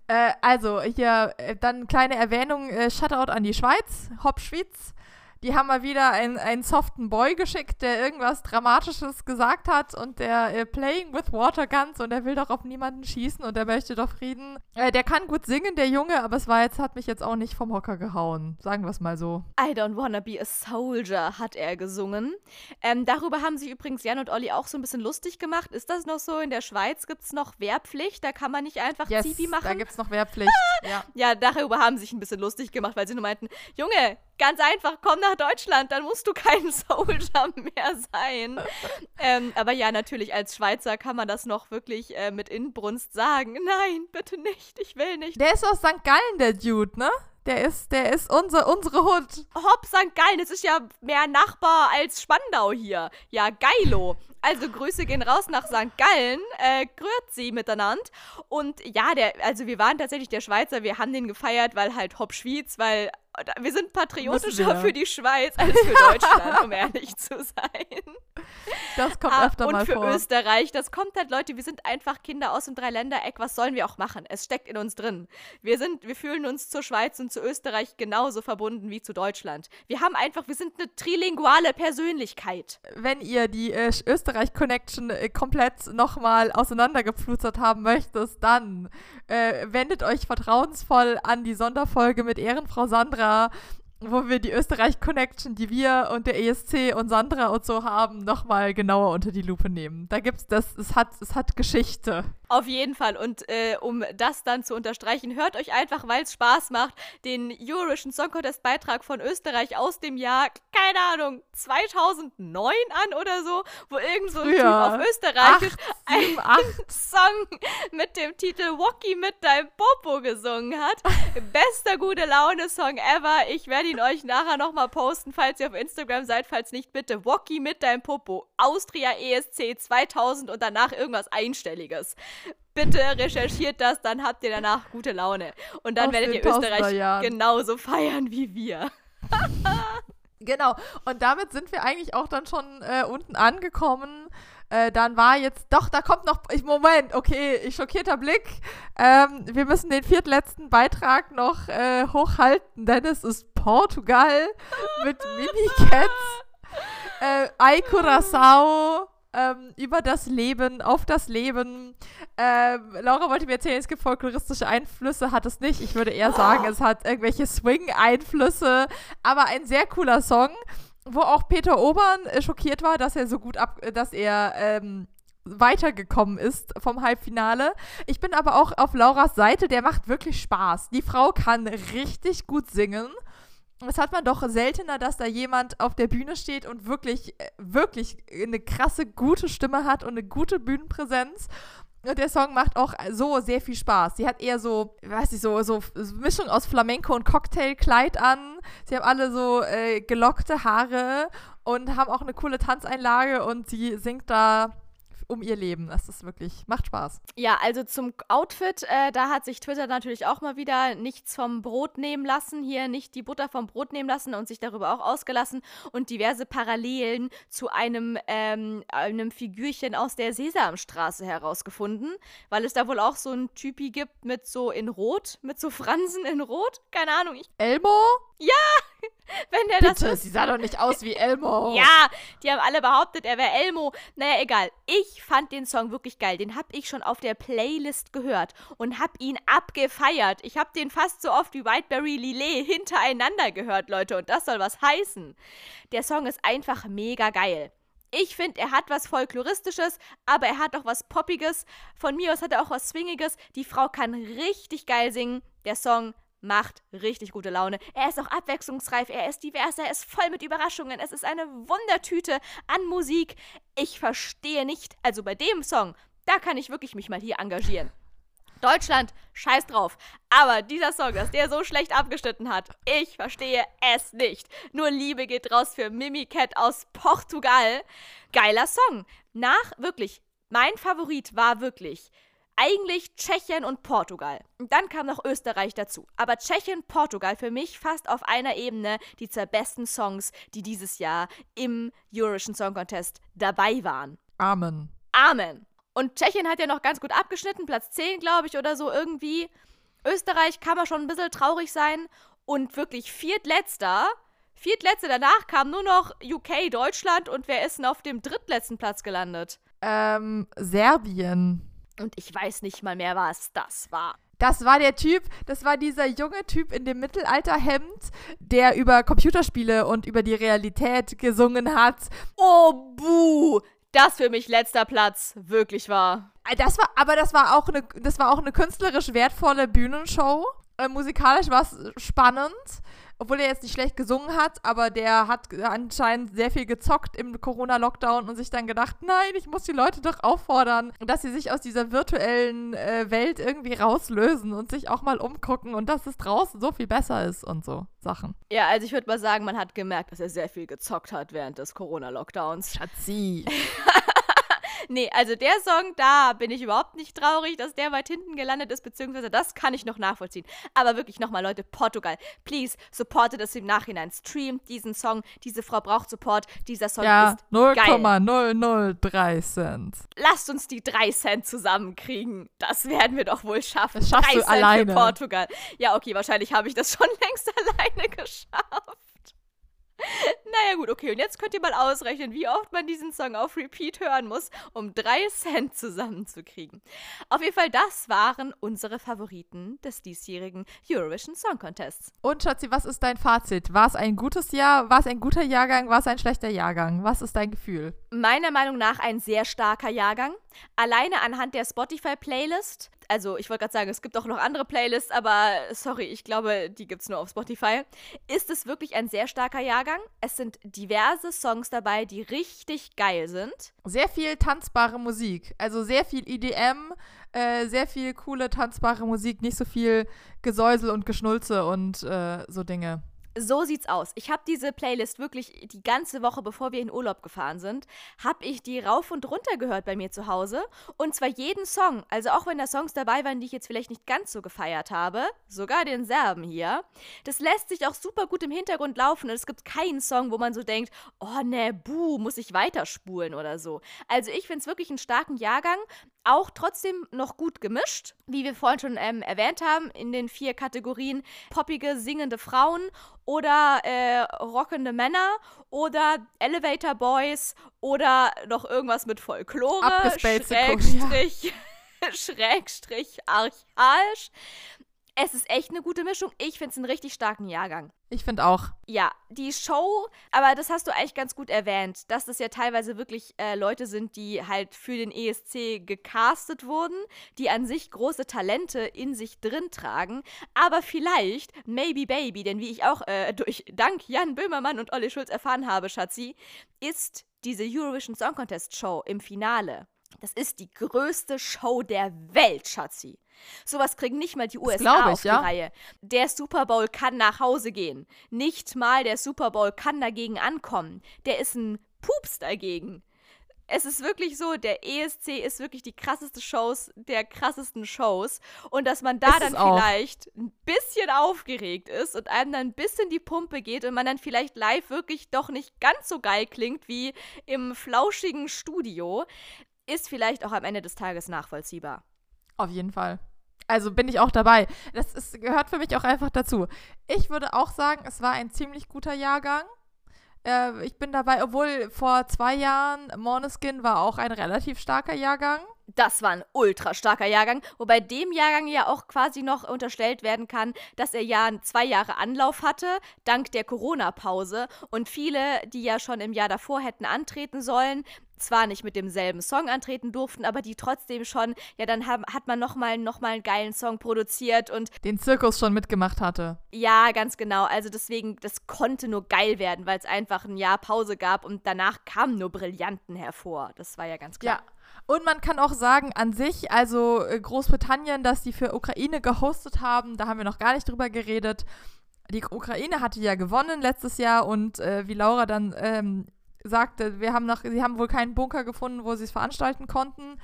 Äh, also, hier äh, dann kleine Erwähnung, äh, Shoutout an die Schweiz, Hopschwitz. Die haben mal wieder einen, einen soften Boy geschickt, der irgendwas Dramatisches gesagt hat und der äh, playing with water guns und der will doch auf niemanden schießen und der möchte doch Frieden. Äh, der kann gut singen, der Junge, aber es war jetzt, hat mich jetzt auch nicht vom Hocker gehauen. Sagen wir es mal so. I don't wanna be a soldier, hat er gesungen. Ähm, darüber haben sich übrigens Jan und Olli auch so ein bisschen lustig gemacht. Ist das noch so? In der Schweiz gibt es noch Wehrpflicht, da kann man nicht einfach yes, Zivi machen. Da gibt es noch Wehrpflicht. ja. ja, darüber haben sie sich ein bisschen lustig gemacht, weil sie nur meinten, Junge, Ganz einfach, komm nach Deutschland, dann musst du kein Soldier mehr sein. ähm, aber ja, natürlich, als Schweizer kann man das noch wirklich äh, mit Inbrunst sagen. Nein, bitte nicht, ich will nicht. Der ist aus St. Gallen, der Dude, ne? Der ist, der ist unser, unsere Hut. Hopp, St. Gallen, das ist ja mehr Nachbar als Spandau hier. Ja, geilo. Also Grüße gehen raus nach St. Gallen, äh, Grüezi miteinander. Und ja, der, also wir waren tatsächlich der Schweizer, wir haben den gefeiert, weil halt Hopp Schwyz, weil wir sind patriotischer für die Schweiz als für Deutschland, um ehrlich zu sein. Das kommt ah, öfter und mal vor. Und für Österreich, das kommt halt, Leute, wir sind einfach Kinder aus dem Dreiländereck. Was sollen wir auch machen? Es steckt in uns drin. Wir sind, wir fühlen uns zur Schweiz und zu Österreich genauso verbunden wie zu Deutschland. Wir haben einfach, wir sind eine trilinguale Persönlichkeit. Wenn ihr die äh, Österreich-Connection äh, komplett nochmal auseinandergepflustert haben möchtet, dann äh, wendet euch vertrauensvoll an die Sonderfolge mit Ehrenfrau Sandra wo wir die Österreich-Connection, die wir und der ESC und Sandra und so haben, nochmal genauer unter die Lupe nehmen. Da gibt's das, es hat, es hat Geschichte. Auf jeden Fall. Und äh, um das dann zu unterstreichen, hört euch einfach, weil es Spaß macht, den Eurovision Song Contest Beitrag von Österreich aus dem Jahr, keine Ahnung, 2009 an oder so, wo irgend so ein Typ auf Österreichisch einen Song mit dem Titel Wocky mit deinem Popo gesungen hat. Bester gute Laune-Song ever. Ich werde ihn euch nachher nochmal posten, falls ihr auf Instagram seid. Falls nicht, bitte Wocky mit deinem Popo. Austria ESC 2000 und danach irgendwas Einstelliges bitte recherchiert das, dann habt ihr danach gute Laune. Und dann Auf werdet ihr Österreich genauso feiern wie wir. genau. Und damit sind wir eigentlich auch dann schon äh, unten angekommen. Äh, dann war jetzt, doch, da kommt noch, ich, Moment, okay, ich schockierter Blick. Ähm, wir müssen den viertletzten Beitrag noch äh, hochhalten, denn es ist Portugal mit Mimi Cats, äh, Ai Curaçao, ähm, über das Leben, auf das Leben. Ähm, Laura wollte mir erzählen, es gibt folkloristische Einflüsse, hat es nicht. Ich würde eher sagen, oh. es hat irgendwelche Swing-Einflüsse, aber ein sehr cooler Song, wo auch Peter Obern äh, schockiert war, dass er so gut ab, dass er ähm, weitergekommen ist vom Halbfinale. Ich bin aber auch auf Lauras Seite, der macht wirklich Spaß. Die Frau kann richtig gut singen das hat man doch seltener, dass da jemand auf der Bühne steht und wirklich, äh, wirklich eine krasse, gute Stimme hat und eine gute Bühnenpräsenz. Und der Song macht auch so sehr viel Spaß. Sie hat eher so, weiß ich, so, so Mischung aus Flamenco und Cocktailkleid an. Sie haben alle so äh, gelockte Haare und haben auch eine coole Tanzeinlage und sie singt da um ihr Leben. Das ist wirklich, macht Spaß. Ja, also zum Outfit, äh, da hat sich Twitter natürlich auch mal wieder nichts vom Brot nehmen lassen, hier nicht die Butter vom Brot nehmen lassen und sich darüber auch ausgelassen und diverse Parallelen zu einem, ähm, einem Figürchen aus der Sesamstraße herausgefunden, weil es da wohl auch so ein Typi gibt mit so in Rot, mit so Fransen in Rot. Keine Ahnung. Ich Elmo? Ja! Wenn der Bitte, das. Sie sah doch nicht aus wie Elmo. Ja, die haben alle behauptet, er wäre Elmo. Naja, egal. Ich fand den Song wirklich geil. Den habe ich schon auf der Playlist gehört und habe ihn abgefeiert. Ich habe den fast so oft wie Whiteberry Lillet hintereinander gehört, Leute. Und das soll was heißen. Der Song ist einfach mega geil. Ich finde, er hat was Folkloristisches, aber er hat auch was Poppiges. Von mir aus hat er auch was Swingiges. Die Frau kann richtig geil singen. Der Song macht richtig gute Laune. Er ist auch abwechslungsreif, er ist divers, er ist voll mit Überraschungen. Es ist eine Wundertüte an Musik. Ich verstehe nicht, also bei dem Song, da kann ich wirklich mich mal hier engagieren. Deutschland, scheiß drauf. Aber dieser Song, dass der so schlecht abgeschnitten hat, ich verstehe es nicht. Nur Liebe geht raus für Mimi Cat aus Portugal. Geiler Song. Nach, wirklich, mein Favorit war wirklich eigentlich Tschechien und Portugal. Und dann kam noch Österreich dazu. Aber Tschechien, Portugal für mich fast auf einer Ebene die zwei besten Songs, die dieses Jahr im Eurovision Song Contest dabei waren. Amen. Amen. Und Tschechien hat ja noch ganz gut abgeschnitten, Platz 10, glaube ich, oder so irgendwie. Österreich kann man schon ein bisschen traurig sein. Und wirklich viertletzter. Viertletzter danach kam nur noch UK, Deutschland. Und wer ist denn auf dem drittletzten Platz gelandet? Ähm, Serbien. Und ich weiß nicht mal mehr, was das war. Das war der Typ, das war dieser junge Typ in dem Mittelalterhemd, der über Computerspiele und über die Realität gesungen hat. Oh, buh! Das für mich letzter Platz wirklich war. Äh, das war, aber das war auch eine, das war auch eine künstlerisch wertvolle Bühnenshow. Äh, musikalisch war es spannend. Obwohl er jetzt nicht schlecht gesungen hat, aber der hat anscheinend sehr viel gezockt im Corona-Lockdown und sich dann gedacht, nein, ich muss die Leute doch auffordern, dass sie sich aus dieser virtuellen äh, Welt irgendwie rauslösen und sich auch mal umgucken und dass es draußen so viel besser ist und so Sachen. Ja, also ich würde mal sagen, man hat gemerkt, dass er sehr viel gezockt hat während des Corona-Lockdowns. Schatzi. nee, also der Song, da bin ich überhaupt nicht traurig, dass der weit hinten gelandet ist, beziehungsweise das kann ich noch nachvollziehen. Aber wirklich nochmal, Leute, Portugal, please, supportet es im Nachhinein. Streamt diesen Song. Diese Frau braucht Support. Dieser Song ja, ist 0,003 Cent. Lasst uns die 3 Cent zusammenkriegen. Das werden wir doch wohl schaffen. Das schaffst 3 du Cent alleine. für Portugal. Ja, okay, wahrscheinlich habe ich das schon längst alleine geschafft. Naja gut, okay, und jetzt könnt ihr mal ausrechnen, wie oft man diesen Song auf Repeat hören muss, um drei Cent zusammenzukriegen. Auf jeden Fall, das waren unsere Favoriten des diesjährigen Eurovision Song Contests. Und Schatzi, was ist dein Fazit? War es ein gutes Jahr? War es ein guter Jahrgang? War es ein schlechter Jahrgang? Was ist dein Gefühl? Meiner Meinung nach ein sehr starker Jahrgang. Alleine anhand der Spotify-Playlist. Also, ich wollte gerade sagen, es gibt auch noch andere Playlists, aber sorry, ich glaube, die gibt es nur auf Spotify. Ist es wirklich ein sehr starker Jahrgang? Es sind diverse Songs dabei, die richtig geil sind. Sehr viel tanzbare Musik. Also sehr viel EDM, äh, sehr viel coole tanzbare Musik, nicht so viel Gesäusel und Geschnulze und äh, so Dinge. So sieht's aus. Ich habe diese Playlist wirklich die ganze Woche, bevor wir in Urlaub gefahren sind, habe ich die rauf und runter gehört bei mir zu Hause. Und zwar jeden Song. Also auch wenn da Songs dabei waren, die ich jetzt vielleicht nicht ganz so gefeiert habe. Sogar den Serben hier. Das lässt sich auch super gut im Hintergrund laufen. Und es gibt keinen Song, wo man so denkt, oh ne, buh, muss ich weiterspulen oder so. Also ich finde es wirklich einen starken Jahrgang auch trotzdem noch gut gemischt, wie wir vorhin schon ähm, erwähnt haben, in den vier Kategorien poppige, singende Frauen oder äh, rockende Männer oder Elevator Boys oder noch irgendwas mit Folklore, Schrägstrich, Schrägstrich, archaisch. Es ist echt eine gute Mischung. Ich finde es einen richtig starken Jahrgang. Ich finde auch. Ja, die Show, aber das hast du eigentlich ganz gut erwähnt, dass das ja teilweise wirklich äh, Leute sind, die halt für den ESC gecastet wurden, die an sich große Talente in sich drin tragen, aber vielleicht, maybe baby, denn wie ich auch äh, durch Dank Jan Böhmermann und Olli Schulz erfahren habe, Schatzi, ist diese Eurovision Song Contest Show im Finale. Das ist die größte Show der Welt, Schatzi. Sowas kriegen nicht mal die USA ich, auf die ja. Reihe. Der Super Bowl kann nach Hause gehen. Nicht mal der Super Bowl kann dagegen ankommen. Der ist ein Pups dagegen. Es ist wirklich so, der ESC ist wirklich die krasseste Shows der krassesten Shows. Und dass man da Ist dann auch. vielleicht ein bisschen aufgeregt ist und einem dann ein bisschen die Pumpe geht und man dann vielleicht live wirklich doch nicht ganz so geil klingt wie im flauschigen Studio, ist vielleicht auch am Ende des Tages nachvollziehbar. Auf jeden Fall. Also bin ich auch dabei. Das ist, gehört für mich auch einfach dazu. Ich würde auch sagen, es war ein ziemlich guter Jahrgang. Äh, ich bin dabei, obwohl vor zwei Jahren Måneskin war auch ein relativ starker Jahrgang. Das war ein ultra starker Jahrgang, wobei dem Jahrgang ja auch quasi noch unterstellt werden kann, dass er ja zwei Jahre Anlauf hatte, dank der Corona-Pause. Und viele, die ja schon im Jahr davor hätten antreten sollen, zwar nicht mit demselben Song antreten durften, aber die trotzdem schon, ja, dann haben, hat man nochmal noch mal einen geilen Song produziert und Den Zirkus schon mitgemacht hatte. ja, ganz genau. Also deswegen, das konnte nur geil werden, weil es einfach ein Jahr Pause gab und danach kamen nur Brillanten hervor. Das war ja ganz klar. Ja. Und man kann auch sagen, an sich, also äh, Großbritannien, dass die für Ukraine gehostet haben, da haben wir noch gar nicht drüber geredet. Die Ukraine hatte ja gewonnen letztes Jahr und äh, wie Laura dann ähm, sagte, wir haben noch, sie haben wohl keinen Bunker gefunden, wo sie es veranstalten konnten.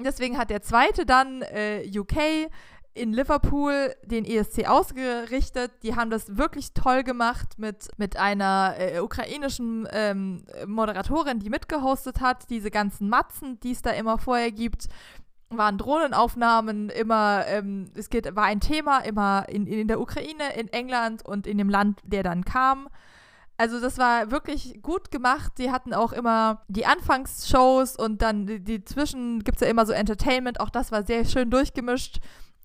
Deswegen hat der zweite dann äh, UK in Liverpool den ESC ausgerichtet. Die haben das wirklich toll gemacht mit, mit einer äh, ukrainischen ähm, Moderatorin, die mitgehostet hat. Diese ganzen Matzen, die es da immer vorher gibt, waren Drohnenaufnahmen, immer, ähm, es geht, war ein Thema immer in, in der Ukraine, in England und in dem Land, der dann kam. Also das war wirklich gut gemacht. Die hatten auch immer die Anfangsshows und dann die, die Zwischen gibt es ja immer so Entertainment. Auch das war sehr schön durchgemischt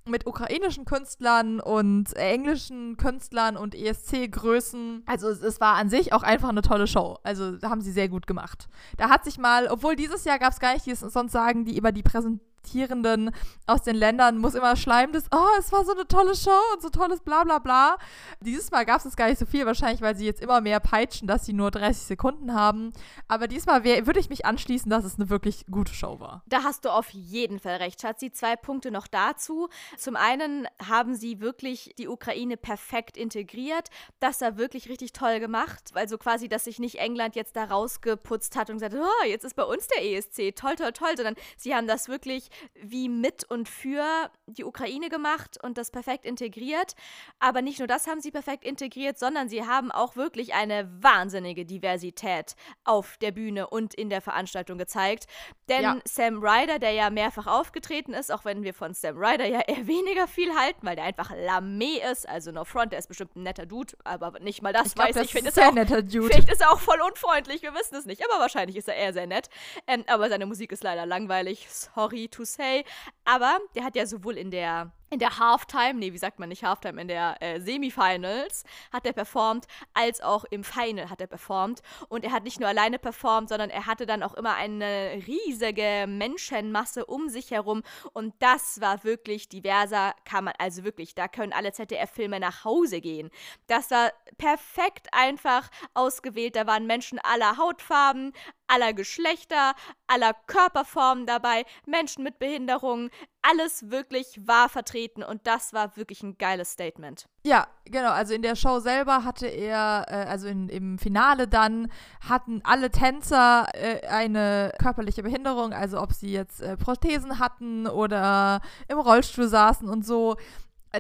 mit ukrainischen Künstlern und englischen Künstlern und ESC-Größen. Also es, es war an sich auch einfach eine tolle Show. Also haben sie sehr gut gemacht. Da hat sich mal, obwohl dieses Jahr gab es gar nicht, die sonst sagen, die über die Präsentation Protestierenden aus den Ländern muss immer schleimendes, oh, es war so eine tolle Show und so tolles bla bla bla. Dieses Mal gab es gar nicht so viel, wahrscheinlich, weil sie jetzt immer mehr peitschen, dass sie nur 30 Sekunden haben. Aber diesmal würde ich mich anschließen, dass es eine wirklich gute Show war. Da hast du auf jeden Fall recht, Schatzi. Zwei Punkte noch dazu. Zum einen haben sie wirklich die Ukraine perfekt integriert. Das war wirklich richtig toll gemacht. Also quasi, dass sich nicht England jetzt da rausgeputzt hat und gesagt, oh, jetzt ist bei uns der ESC. Toll, toll, toll. Sondern sie haben das wirklich wie mit und für die Ukraine gemacht und das perfekt integriert. Aber nicht nur das haben sie perfekt integriert, sondern sie haben auch wirklich eine wahnsinnige Diversität auf der Bühne und in der Veranstaltung gezeigt. Denn ja. Sam Ryder, der ja mehrfach aufgetreten ist, auch wenn wir von Sam Ryder ja eher weniger viel halten, weil der einfach Lamé ist, also no front, der ist bestimmt ein netter Dude, aber nicht mal das ich glaub, weiß das ich. Finde ist ein netter Dude. Vielleicht ist er auch voll unfreundlich, wir wissen es nicht, aber wahrscheinlich ist er eher sehr nett. Ähm, aber seine Musik ist leider langweilig, sorry to say. Aber der hat ja sowohl in der in der Halftime, nee, wie sagt man nicht Halftime, in der äh, Semifinals hat er performt, als auch im Final hat er performt. Und er hat nicht nur alleine performt, sondern er hatte dann auch immer eine riesige Menschenmasse um sich herum. Und das war wirklich diverser, kann man, also wirklich, da können alle ZDF-Filme nach Hause gehen. Das war perfekt einfach ausgewählt. Da waren Menschen aller Hautfarben, aller Geschlechter, aller Körperformen dabei, Menschen mit Behinderungen, alles wirklich war vertreten und das war wirklich ein geiles Statement. Ja, genau. Also in der Show selber hatte er, äh, also in, im Finale dann, hatten alle Tänzer äh, eine körperliche Behinderung, also ob sie jetzt äh, Prothesen hatten oder im Rollstuhl saßen und so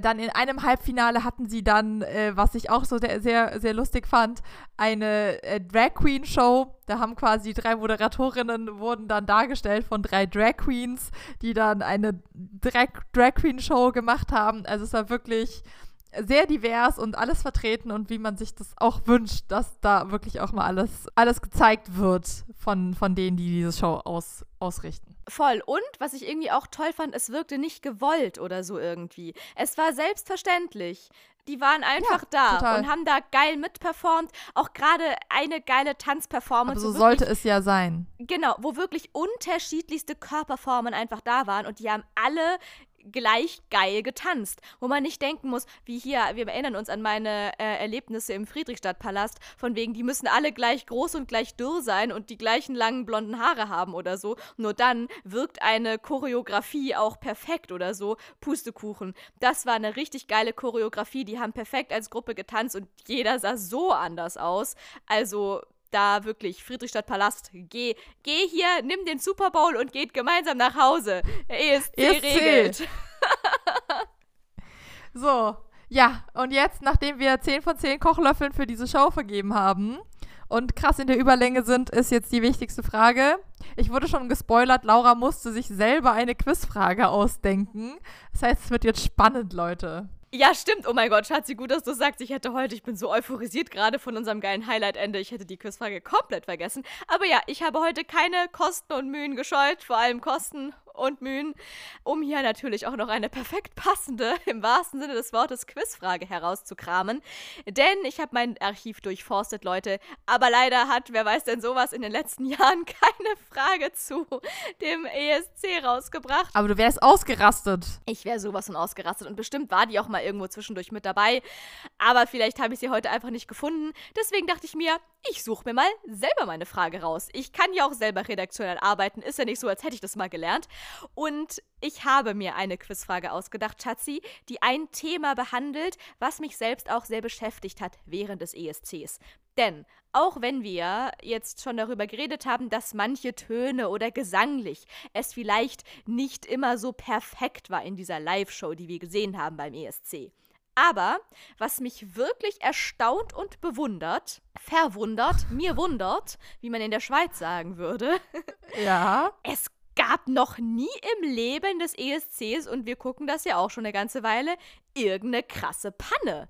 dann in einem Halbfinale hatten sie dann, äh, was ich auch so sehr, sehr lustig fand, eine äh, Drag Queen Show. Da haben quasi drei Moderatorinnen wurden dann dargestellt von drei Drag Queens, die dann eine Drag, Drag Queen Show gemacht haben. Also es war wirklich sehr divers und alles vertreten und wie man sich das auch wünscht, dass da wirklich auch mal alles, alles gezeigt wird von, von denen, die diese Show aus, ausrichten. Voll. Und was ich irgendwie auch toll fand, es wirkte nicht gewollt oder so irgendwie. Es war selbstverständlich. Die waren einfach ja, da total. und haben da geil mitperformt. Auch gerade eine geile Tanzperformance. Aber so sollte es ja sein. Genau, wo wirklich unterschiedlichste Körperformen einfach da waren und die haben alle gleich geil getanzt, wo man nicht denken muss, wie hier, wir erinnern uns an meine äh, Erlebnisse im Friedrichstadtpalast, von wegen, die müssen alle gleich groß und gleich dürr sein und die gleichen langen blonden Haare haben oder so. Nur dann wirkt eine Choreografie auch perfekt oder so. Pustekuchen. Das war eine richtig geile Choreografie, die haben perfekt als Gruppe getanzt und jeder sah so anders aus. Also da wirklich Friedrichstadtpalast, geh, geh hier, nimm den Super Bowl und geht gemeinsam nach Hause. ESC, ESC. regelt. so, ja, und jetzt, nachdem wir 10 von 10 Kochlöffeln für diese Show vergeben haben und krass in der Überlänge sind, ist jetzt die wichtigste Frage. Ich wurde schon gespoilert, Laura musste sich selber eine Quizfrage ausdenken. Das heißt, es wird jetzt spannend, Leute. Ja, stimmt. Oh mein Gott, Schatzi, gut, dass du sagst. Ich hätte heute, ich bin so euphorisiert gerade von unserem geilen Highlight-Ende. Ich hätte die Quizfrage komplett vergessen. Aber ja, ich habe heute keine Kosten und Mühen gescheut, vor allem Kosten und Mühen, um hier natürlich auch noch eine perfekt passende, im wahrsten Sinne des Wortes, Quizfrage herauszukramen. Denn ich habe mein Archiv durchforstet, Leute. Aber leider hat, wer weiß denn sowas, in den letzten Jahren keine Frage zu dem ESC rausgebracht. Aber du wärst ausgerastet. Ich wäre sowas von ausgerastet. Und bestimmt war die auch mal irgendwo zwischendurch mit dabei. Aber vielleicht habe ich sie heute einfach nicht gefunden. Deswegen dachte ich mir, ich suche mir mal selber meine Frage raus. Ich kann ja auch selber redaktionell arbeiten. Ist ja nicht so, als hätte ich das mal gelernt. Und ich habe mir eine Quizfrage ausgedacht, Schatzi, die ein Thema behandelt, was mich selbst auch sehr beschäftigt hat während des ESCs. Denn auch wenn wir jetzt schon darüber geredet haben, dass manche Töne oder gesanglich es vielleicht nicht immer so perfekt war in dieser Live-Show, die wir gesehen haben beim ESC. Aber was mich wirklich erstaunt und bewundert, verwundert, mir wundert, wie man in der Schweiz sagen würde. Ja. Es gab noch nie im Leben des ESCs, und wir gucken das ja auch schon eine ganze Weile, irgendeine krasse Panne.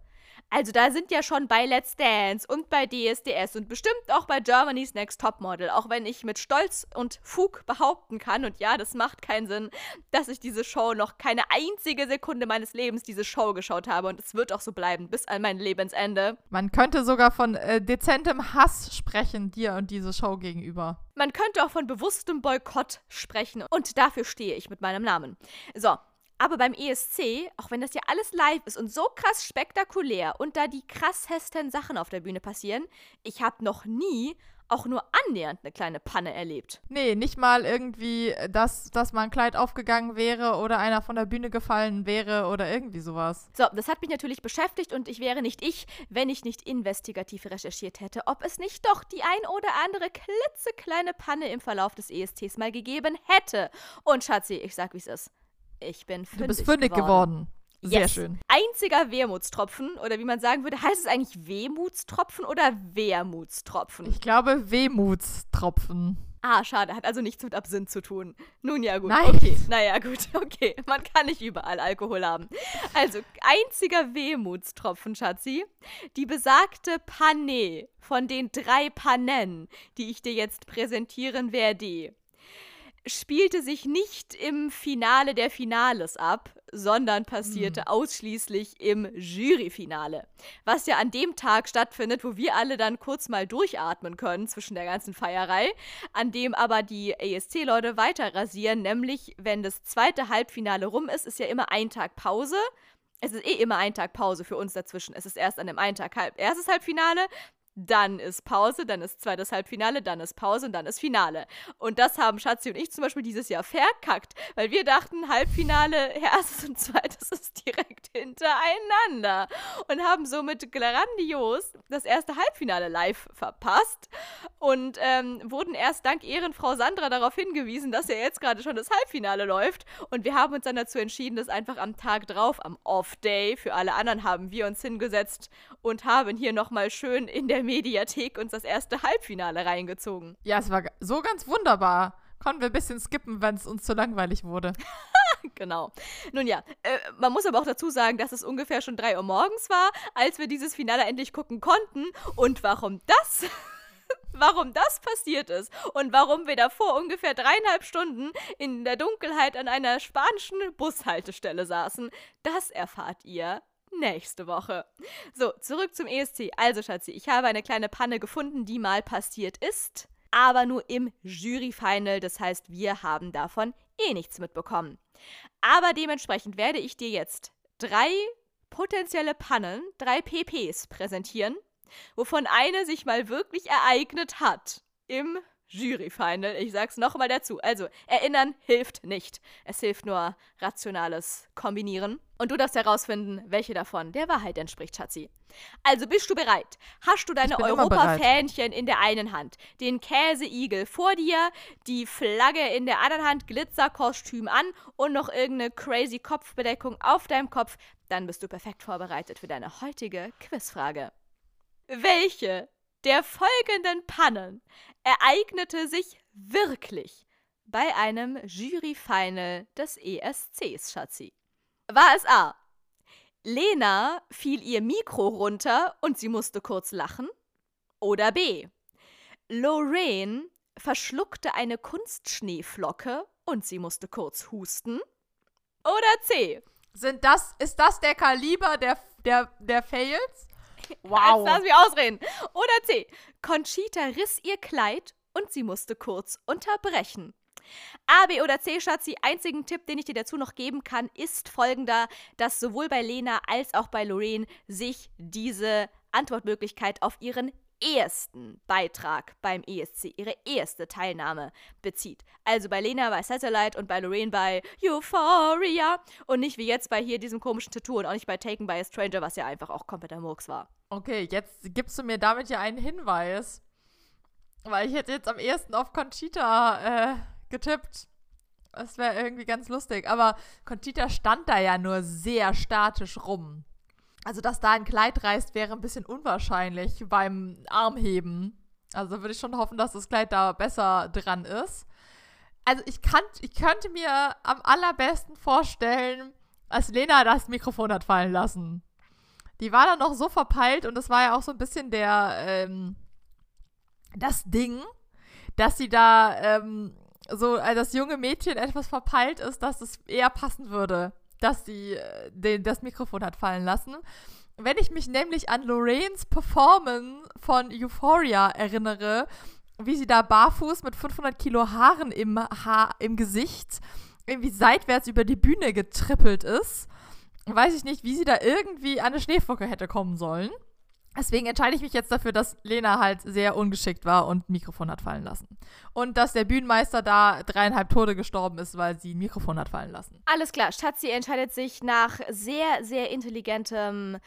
Also da sind ja schon bei Let's Dance und bei DSDS und bestimmt auch bei Germany's Next Topmodel, auch wenn ich mit Stolz und Fug behaupten kann, und ja, das macht keinen Sinn, dass ich diese Show noch keine einzige Sekunde meines Lebens diese Show geschaut habe und es wird auch so bleiben bis an mein Lebensende. Man könnte sogar von äh, dezentem Hass sprechen, dir und diese Show gegenüber. Man könnte auch von bewusstem Boykott sprechen und dafür stehe ich mit meinem Namen. So, aber beim ESC, auch wenn das ja alles live ist und so krass spektakulär und da die krassesten Sachen auf der Bühne passieren, ich habe noch nie auch nur annähernd eine kleine Panne erlebt. Nee, nicht mal irgendwie, dass, dass mal ein Kleid aufgegangen wäre oder einer von der Bühne gefallen wäre oder irgendwie sowas. So, das hat mich natürlich beschäftigt und ich wäre nicht ich, wenn ich nicht investigativ recherchiert hätte, ob es nicht doch die ein oder andere klitzekleine Panne im Verlauf des ESCs mal gegeben hätte. Und Schatzi, ich sag, wie es ist. Ich bin fündig Du bist fündig geworden. geworden. Sehr yes. schön. Einziger Wermutstropfen, oder wie man sagen würde, heißt es eigentlich Wehmutstropfen oder Wermutstropfen? Ich glaube Wehmutstropfen. Ah, schade, hat also nichts mit Absinth zu tun. Nun ja, gut. Nein. Okay, naja, gut, okay. Man kann nicht überall Alkohol haben. Also, einziger Wehmutstropfen, Schatzi. Die besagte Panne von den drei Pannen, die ich dir jetzt präsentieren werde, spielte sich nicht im Finale der Finales ab, sondern passierte hm. ausschließlich im Juryfinale. Was ja an dem Tag stattfindet, wo wir alle dann kurz mal durchatmen können zwischen der ganzen Feierei, an dem aber die ASC-Leute weiter rasieren, nämlich wenn das zweite Halbfinale rum ist, ist ja immer ein Tag Pause. Es ist eh immer ein Tag Pause für uns dazwischen. Es ist erst an dem einen Tag halb erstes Halbfinale, dann ist Pause, dann ist zweites Halbfinale, dann ist Pause und dann ist Finale. Und das haben Schatzi und ich zum Beispiel dieses Jahr verkackt, weil wir dachten, Halbfinale, erstes und zweites ist direkt hintereinander und haben somit grandios das erste Halbfinale live verpasst und ähm, wurden erst dank Ehrenfrau Sandra darauf hingewiesen, dass ja jetzt gerade schon das Halbfinale läuft und wir haben uns dann dazu entschieden, das einfach am Tag drauf, am Off-Day, für alle anderen haben wir uns hingesetzt und haben hier nochmal schön in der Mediathek uns das erste Halbfinale reingezogen. Ja, es war so ganz wunderbar. Konnten wir ein bisschen skippen, wenn es uns zu langweilig wurde. genau. Nun ja, äh, man muss aber auch dazu sagen, dass es ungefähr schon 3 Uhr morgens war, als wir dieses Finale endlich gucken konnten. Und warum das? warum das passiert ist und warum wir davor ungefähr dreieinhalb Stunden in der Dunkelheit an einer spanischen Bushaltestelle saßen, das erfahrt ihr nächste Woche. So, zurück zum ESC. Also, Schatzi, ich habe eine kleine Panne gefunden, die mal passiert ist, aber nur im Juryfinal. Das heißt, wir haben davon eh nichts mitbekommen. Aber dementsprechend werde ich dir jetzt drei potenzielle Pannen, drei PPs präsentieren, wovon eine sich mal wirklich ereignet hat im Juryfinal. Ich sag's nochmal dazu. Also, erinnern hilft nicht. Es hilft nur rationales Kombinieren. Und du darfst herausfinden, welche davon der Wahrheit entspricht, Schatzi. Also bist du bereit? Hast du deine Europa-Fähnchen in der einen Hand, den Käseigel vor dir, die Flagge in der anderen Hand, Glitzerkostüm an und noch irgendeine crazy Kopfbedeckung auf deinem Kopf, dann bist du perfekt vorbereitet für deine heutige Quizfrage. Welche der folgenden Pannen ereignete sich wirklich bei einem Juryfinal des ESCs, Schatzi. War es A. Lena fiel ihr Mikro runter und sie musste kurz lachen? Oder B. Lorraine verschluckte eine Kunstschneeflocke und sie musste kurz husten? Oder C. Sind das, ist das der Kaliber der, der, der Fails? Wow. Jetzt lass mich ausreden. Oder C. Conchita riss ihr Kleid und sie musste kurz unterbrechen. A, B oder C, Schatzi, einzigen Tipp, den ich dir dazu noch geben kann, ist folgender, dass sowohl bei Lena als auch bei Lorraine sich diese Antwortmöglichkeit auf ihren ersten Beitrag beim ESC, ihre erste Teilnahme bezieht. Also bei Lena bei Satellite und bei Lorraine bei Euphoria und nicht wie jetzt bei hier diesem komischen Tattoo und auch nicht bei Taken by a Stranger, was ja einfach auch kompletter Murks war. Okay, jetzt gibst du mir damit ja einen Hinweis, weil ich hätte jetzt am ersten auf Conchita äh, getippt. Das wäre irgendwie ganz lustig. Aber Conchita stand da ja nur sehr statisch rum. Also, dass da ein Kleid reißt, wäre ein bisschen unwahrscheinlich beim Armheben. Also würde ich schon hoffen, dass das Kleid da besser dran ist. Also ich, kann, ich könnte mir am allerbesten vorstellen, als Lena das Mikrofon hat fallen lassen. Die war dann noch so verpeilt und das war ja auch so ein bisschen der, ähm, das Ding, dass sie da ähm, so als das junge Mädchen etwas verpeilt ist, dass es eher passen würde, dass sie äh, den, das Mikrofon hat fallen lassen. Wenn ich mich nämlich an Lorraines Performance von Euphoria erinnere, wie sie da barfuß mit 500 Kilo Haaren im, Haar, im Gesicht irgendwie seitwärts über die Bühne getrippelt ist, weiß ich nicht, wie sie da irgendwie an eine Schneeflocke hätte kommen sollen. Deswegen entscheide ich mich jetzt dafür, dass Lena halt sehr ungeschickt war und ein Mikrofon hat fallen lassen. Und dass der Bühnenmeister da dreieinhalb Tode gestorben ist, weil sie ein Mikrofon hat fallen lassen. Alles klar, Schatzi entscheidet sich nach sehr, sehr intelligentem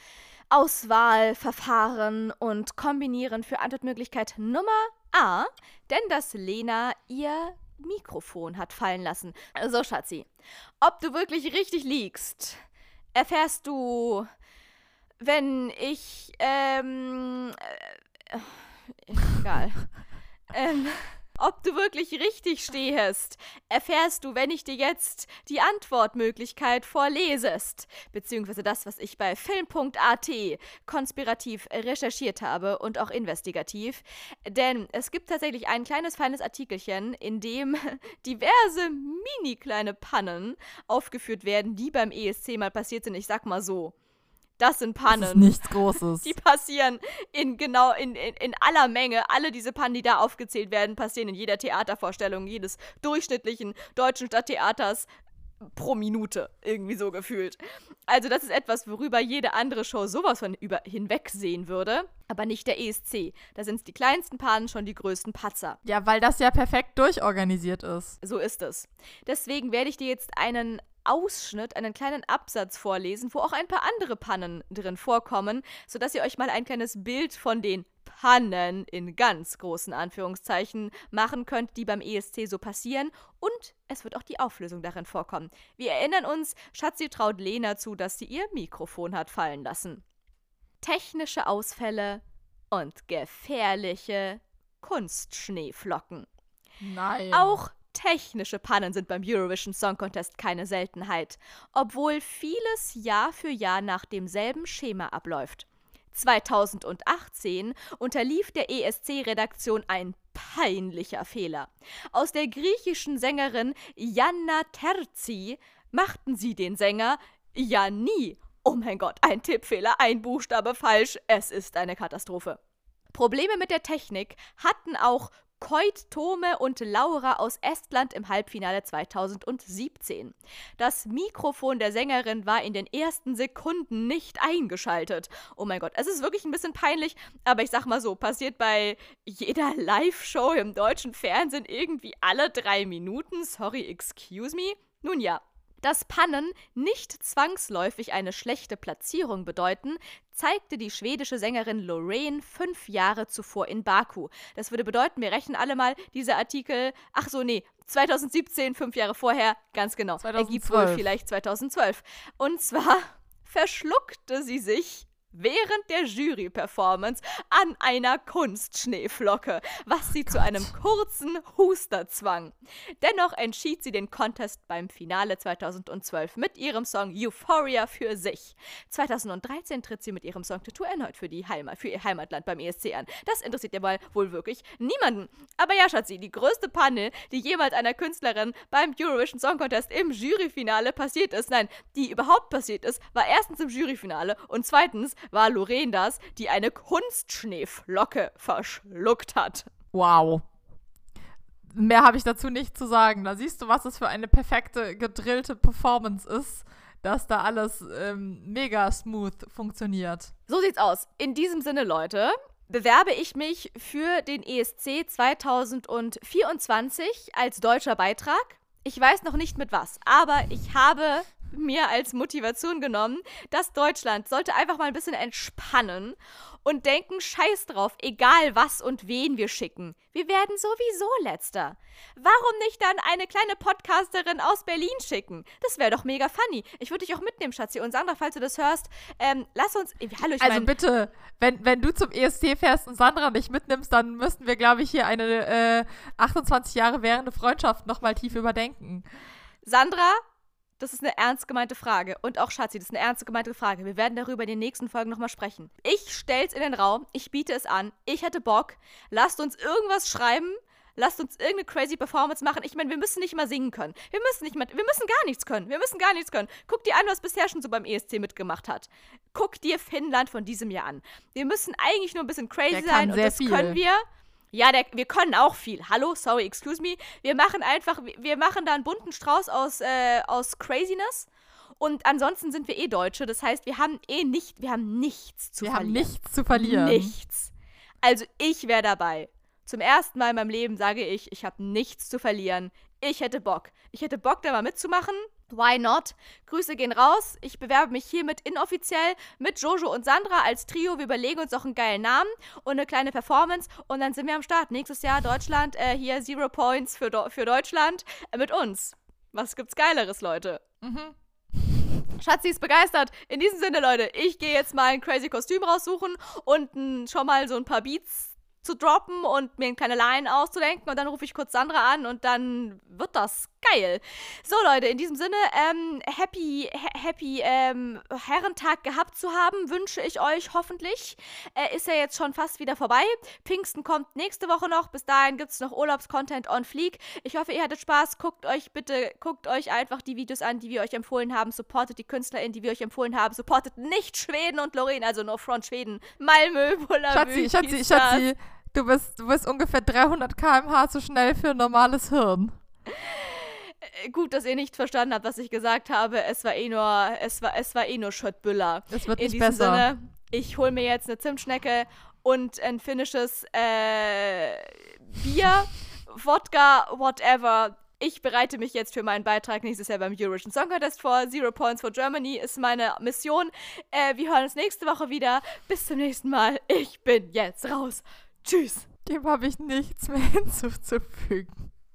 Auswahlverfahren und Kombinieren für Antwortmöglichkeit Nummer A, denn dass Lena ihr Mikrofon hat fallen lassen. So, Schatzi, ob du wirklich richtig liegst, erfährst du wenn ich, ähm, äh, egal. ähm, ob du wirklich richtig stehst, erfährst du, wenn ich dir jetzt die Antwortmöglichkeit vorlesest, beziehungsweise das, was ich bei film.at konspirativ recherchiert habe und auch investigativ. Denn es gibt tatsächlich ein kleines, feines Artikelchen, in dem diverse mini kleine Pannen aufgeführt werden, die beim ESC mal passiert sind. Ich sag mal so. Das sind Pannen. Das ist nichts Großes. Die passieren in genau in, in, in aller Menge. Alle diese Pannen, die da aufgezählt werden, passieren in jeder Theatervorstellung jedes durchschnittlichen deutschen Stadttheaters pro Minute, irgendwie so gefühlt. Also das ist etwas, worüber jede andere Show sowas von über hinwegsehen würde, aber nicht der ESC. Da sind die kleinsten Pannen schon die größten Patzer. Ja, weil das ja perfekt durchorganisiert ist. So ist es. Deswegen werde ich dir jetzt einen Ausschnitt, einen kleinen Absatz vorlesen, wo auch ein paar andere Pannen drin vorkommen, sodass ihr euch mal ein kleines Bild von den Pannen in ganz großen Anführungszeichen machen könnt, die beim ESC so passieren. Und es wird auch die Auflösung darin vorkommen. Wir erinnern uns, Schatzi traut Lena zu, dass sie ihr Mikrofon hat fallen lassen. Technische Ausfälle und gefährliche Kunstschneeflocken. Nein. Auch Technische Pannen sind beim Eurovision Song Contest keine Seltenheit, obwohl vieles Jahr für Jahr nach demselben Schema abläuft. 2018 unterlief der ESC-Redaktion ein peinlicher Fehler. Aus der griechischen Sängerin Janna Terzi machten sie den Sänger Janni. Oh mein Gott, ein Tippfehler, ein Buchstabe falsch, es ist eine Katastrophe. Probleme mit der Technik hatten auch Koit Tome und Laura aus Estland im Halbfinale 2017. Das Mikrofon der Sängerin war in den ersten Sekunden nicht eingeschaltet. Oh mein Gott, es ist wirklich ein bisschen peinlich, aber ich sag mal so, passiert bei jeder Live-Show im deutschen Fernsehen irgendwie alle drei Minuten. Sorry, excuse me. Nun ja, dass Pannen nicht zwangsläufig eine schlechte Platzierung bedeuten, zeigte die schwedische Sängerin Lorraine fünf Jahre zuvor in Baku. Das würde bedeuten, wir rechnen alle mal diese Artikel. Ach so, nee, 2017, fünf Jahre vorher, ganz genau. 2012. Ergibt wohl vielleicht 2012. Und zwar verschluckte sie sich während der Jury-Performance an einer Kunstschneeflocke, was sie zu einem kurzen Huster zwang. Dennoch entschied sie den Contest beim Finale 2012 mit ihrem Song Euphoria für sich. 2013 tritt sie mit ihrem Song Tattoo erneut für, die Heimat, für ihr Heimatland beim ESC an. Das interessiert ja wohl wirklich niemanden. Aber ja, Schatzi, die größte Panne, die jemals einer Künstlerin beim Eurovision Song Contest im Juryfinale passiert ist, nein, die überhaupt passiert ist, war erstens im Juryfinale und zweitens war Lorraine das, die eine Kunstschneeflocke verschluckt hat. Wow. Mehr habe ich dazu nicht zu sagen. Da siehst du, was es für eine perfekte gedrillte Performance ist, dass da alles ähm, mega smooth funktioniert. So sieht's aus. In diesem Sinne, Leute, bewerbe ich mich für den ESC 2024 als deutscher Beitrag. Ich weiß noch nicht mit was, aber ich habe mir als Motivation genommen, dass Deutschland sollte einfach mal ein bisschen entspannen und denken, scheiß drauf, egal was und wen wir schicken. Wir werden sowieso letzter. Warum nicht dann eine kleine Podcasterin aus Berlin schicken? Das wäre doch mega funny. Ich würde dich auch mitnehmen, Schatzi. Und Sandra, falls du das hörst, ähm, lass uns. Äh, hallo, ich Also mein, bitte, wenn, wenn du zum ESC fährst und Sandra nicht mitnimmst, dann müssten wir, glaube ich, hier eine äh, 28 Jahre währende Freundschaft nochmal tief überdenken. Sandra, Das ist eine ernst gemeinte Frage. Und auch Schatzi, das ist eine ernst gemeinte Frage. Wir werden darüber in den nächsten Folgen nochmal sprechen. Ich stell's in den Raum, ich biete es an, ich hätte Bock. Lasst uns irgendwas schreiben. Lasst uns irgendeine crazy Performance machen. Ich meine, wir müssen nicht mal singen können. Wir müssen nicht mal, wir müssen gar nichts können. Wir müssen gar nichts können. Guck dir an, was bisher schon so beim ESC mitgemacht hat. Guck dir Finnland von diesem Jahr an. Wir müssen eigentlich nur ein bisschen crazy sein und das viel. können wir. Ja, der, wir können auch viel. Hallo, sorry, excuse me. Wir machen einfach, wir machen da einen bunten Strauß aus, äh, aus Craziness. Und ansonsten sind wir eh Deutsche. Das heißt, wir haben eh nicht, wir haben nichts zu wir verlieren. Wir haben nichts zu verlieren. Nichts. Also ich wäre dabei. Zum ersten Mal in meinem Leben sage ich, ich habe nichts zu verlieren. Ich hätte Bock. Ich hätte Bock, da mal mitzumachen. Why not? Grüße gehen raus. Ich bewerbe mich hiermit inoffiziell mit Jojo und Sandra als Trio. Wir überlegen uns auch einen geilen Namen und eine kleine Performance und dann sind wir am Start. Nächstes Jahr Deutschland, äh, hier Zero Points für, Do für Deutschland äh, mit uns. Was gibt's Geileres, Leute? Mhm. Schatzi ist begeistert. In diesem Sinne, Leute, ich gehe jetzt mal ein crazy Kostüm raussuchen und m, schon mal so ein paar Beats zu droppen und mir eine kleine Line auszudenken und dann rufe ich kurz Sandra an und dann wird das geil. So Leute, in diesem Sinne, ähm, happy, ha happy ähm, Herrentag gehabt zu haben, wünsche ich euch hoffentlich. Äh, ist ja jetzt schon fast wieder vorbei. Pfingsten kommt nächste Woche noch. Bis dahin gibt es noch Urlaubscontent on Fleek. Ich hoffe, ihr hattet Spaß. Guckt euch bitte, guckt euch einfach die Videos an, die wir euch empfohlen haben. Supportet die KünstlerInnen, die wir euch empfohlen haben. Supportet nicht Schweden und Lorraine, also nur Front Schweden. Malmö, Bullabü, Schatzi, Schatzi, Schatzi. Du bist, du bist ungefähr 300 km/h zu schnell für ein normales Hirn. Äh, gut, dass ihr nicht verstanden habt, was ich gesagt habe. Es war eh nur, es war, es war eh nur Schöttbüller. Es wird nicht In diesem besser. Sinne, ich hole mir jetzt eine Zimtschnecke und ein finnisches äh, Bier, Wodka, whatever. Ich bereite mich jetzt für meinen Beitrag nächstes Jahr beim Eurovision Song Contest vor. Zero Points for Germany ist meine Mission. Äh, wir hören uns nächste Woche wieder. Bis zum nächsten Mal. Ich bin jetzt raus. Tschüss. Dem habe ich nichts mehr hinzuzufügen.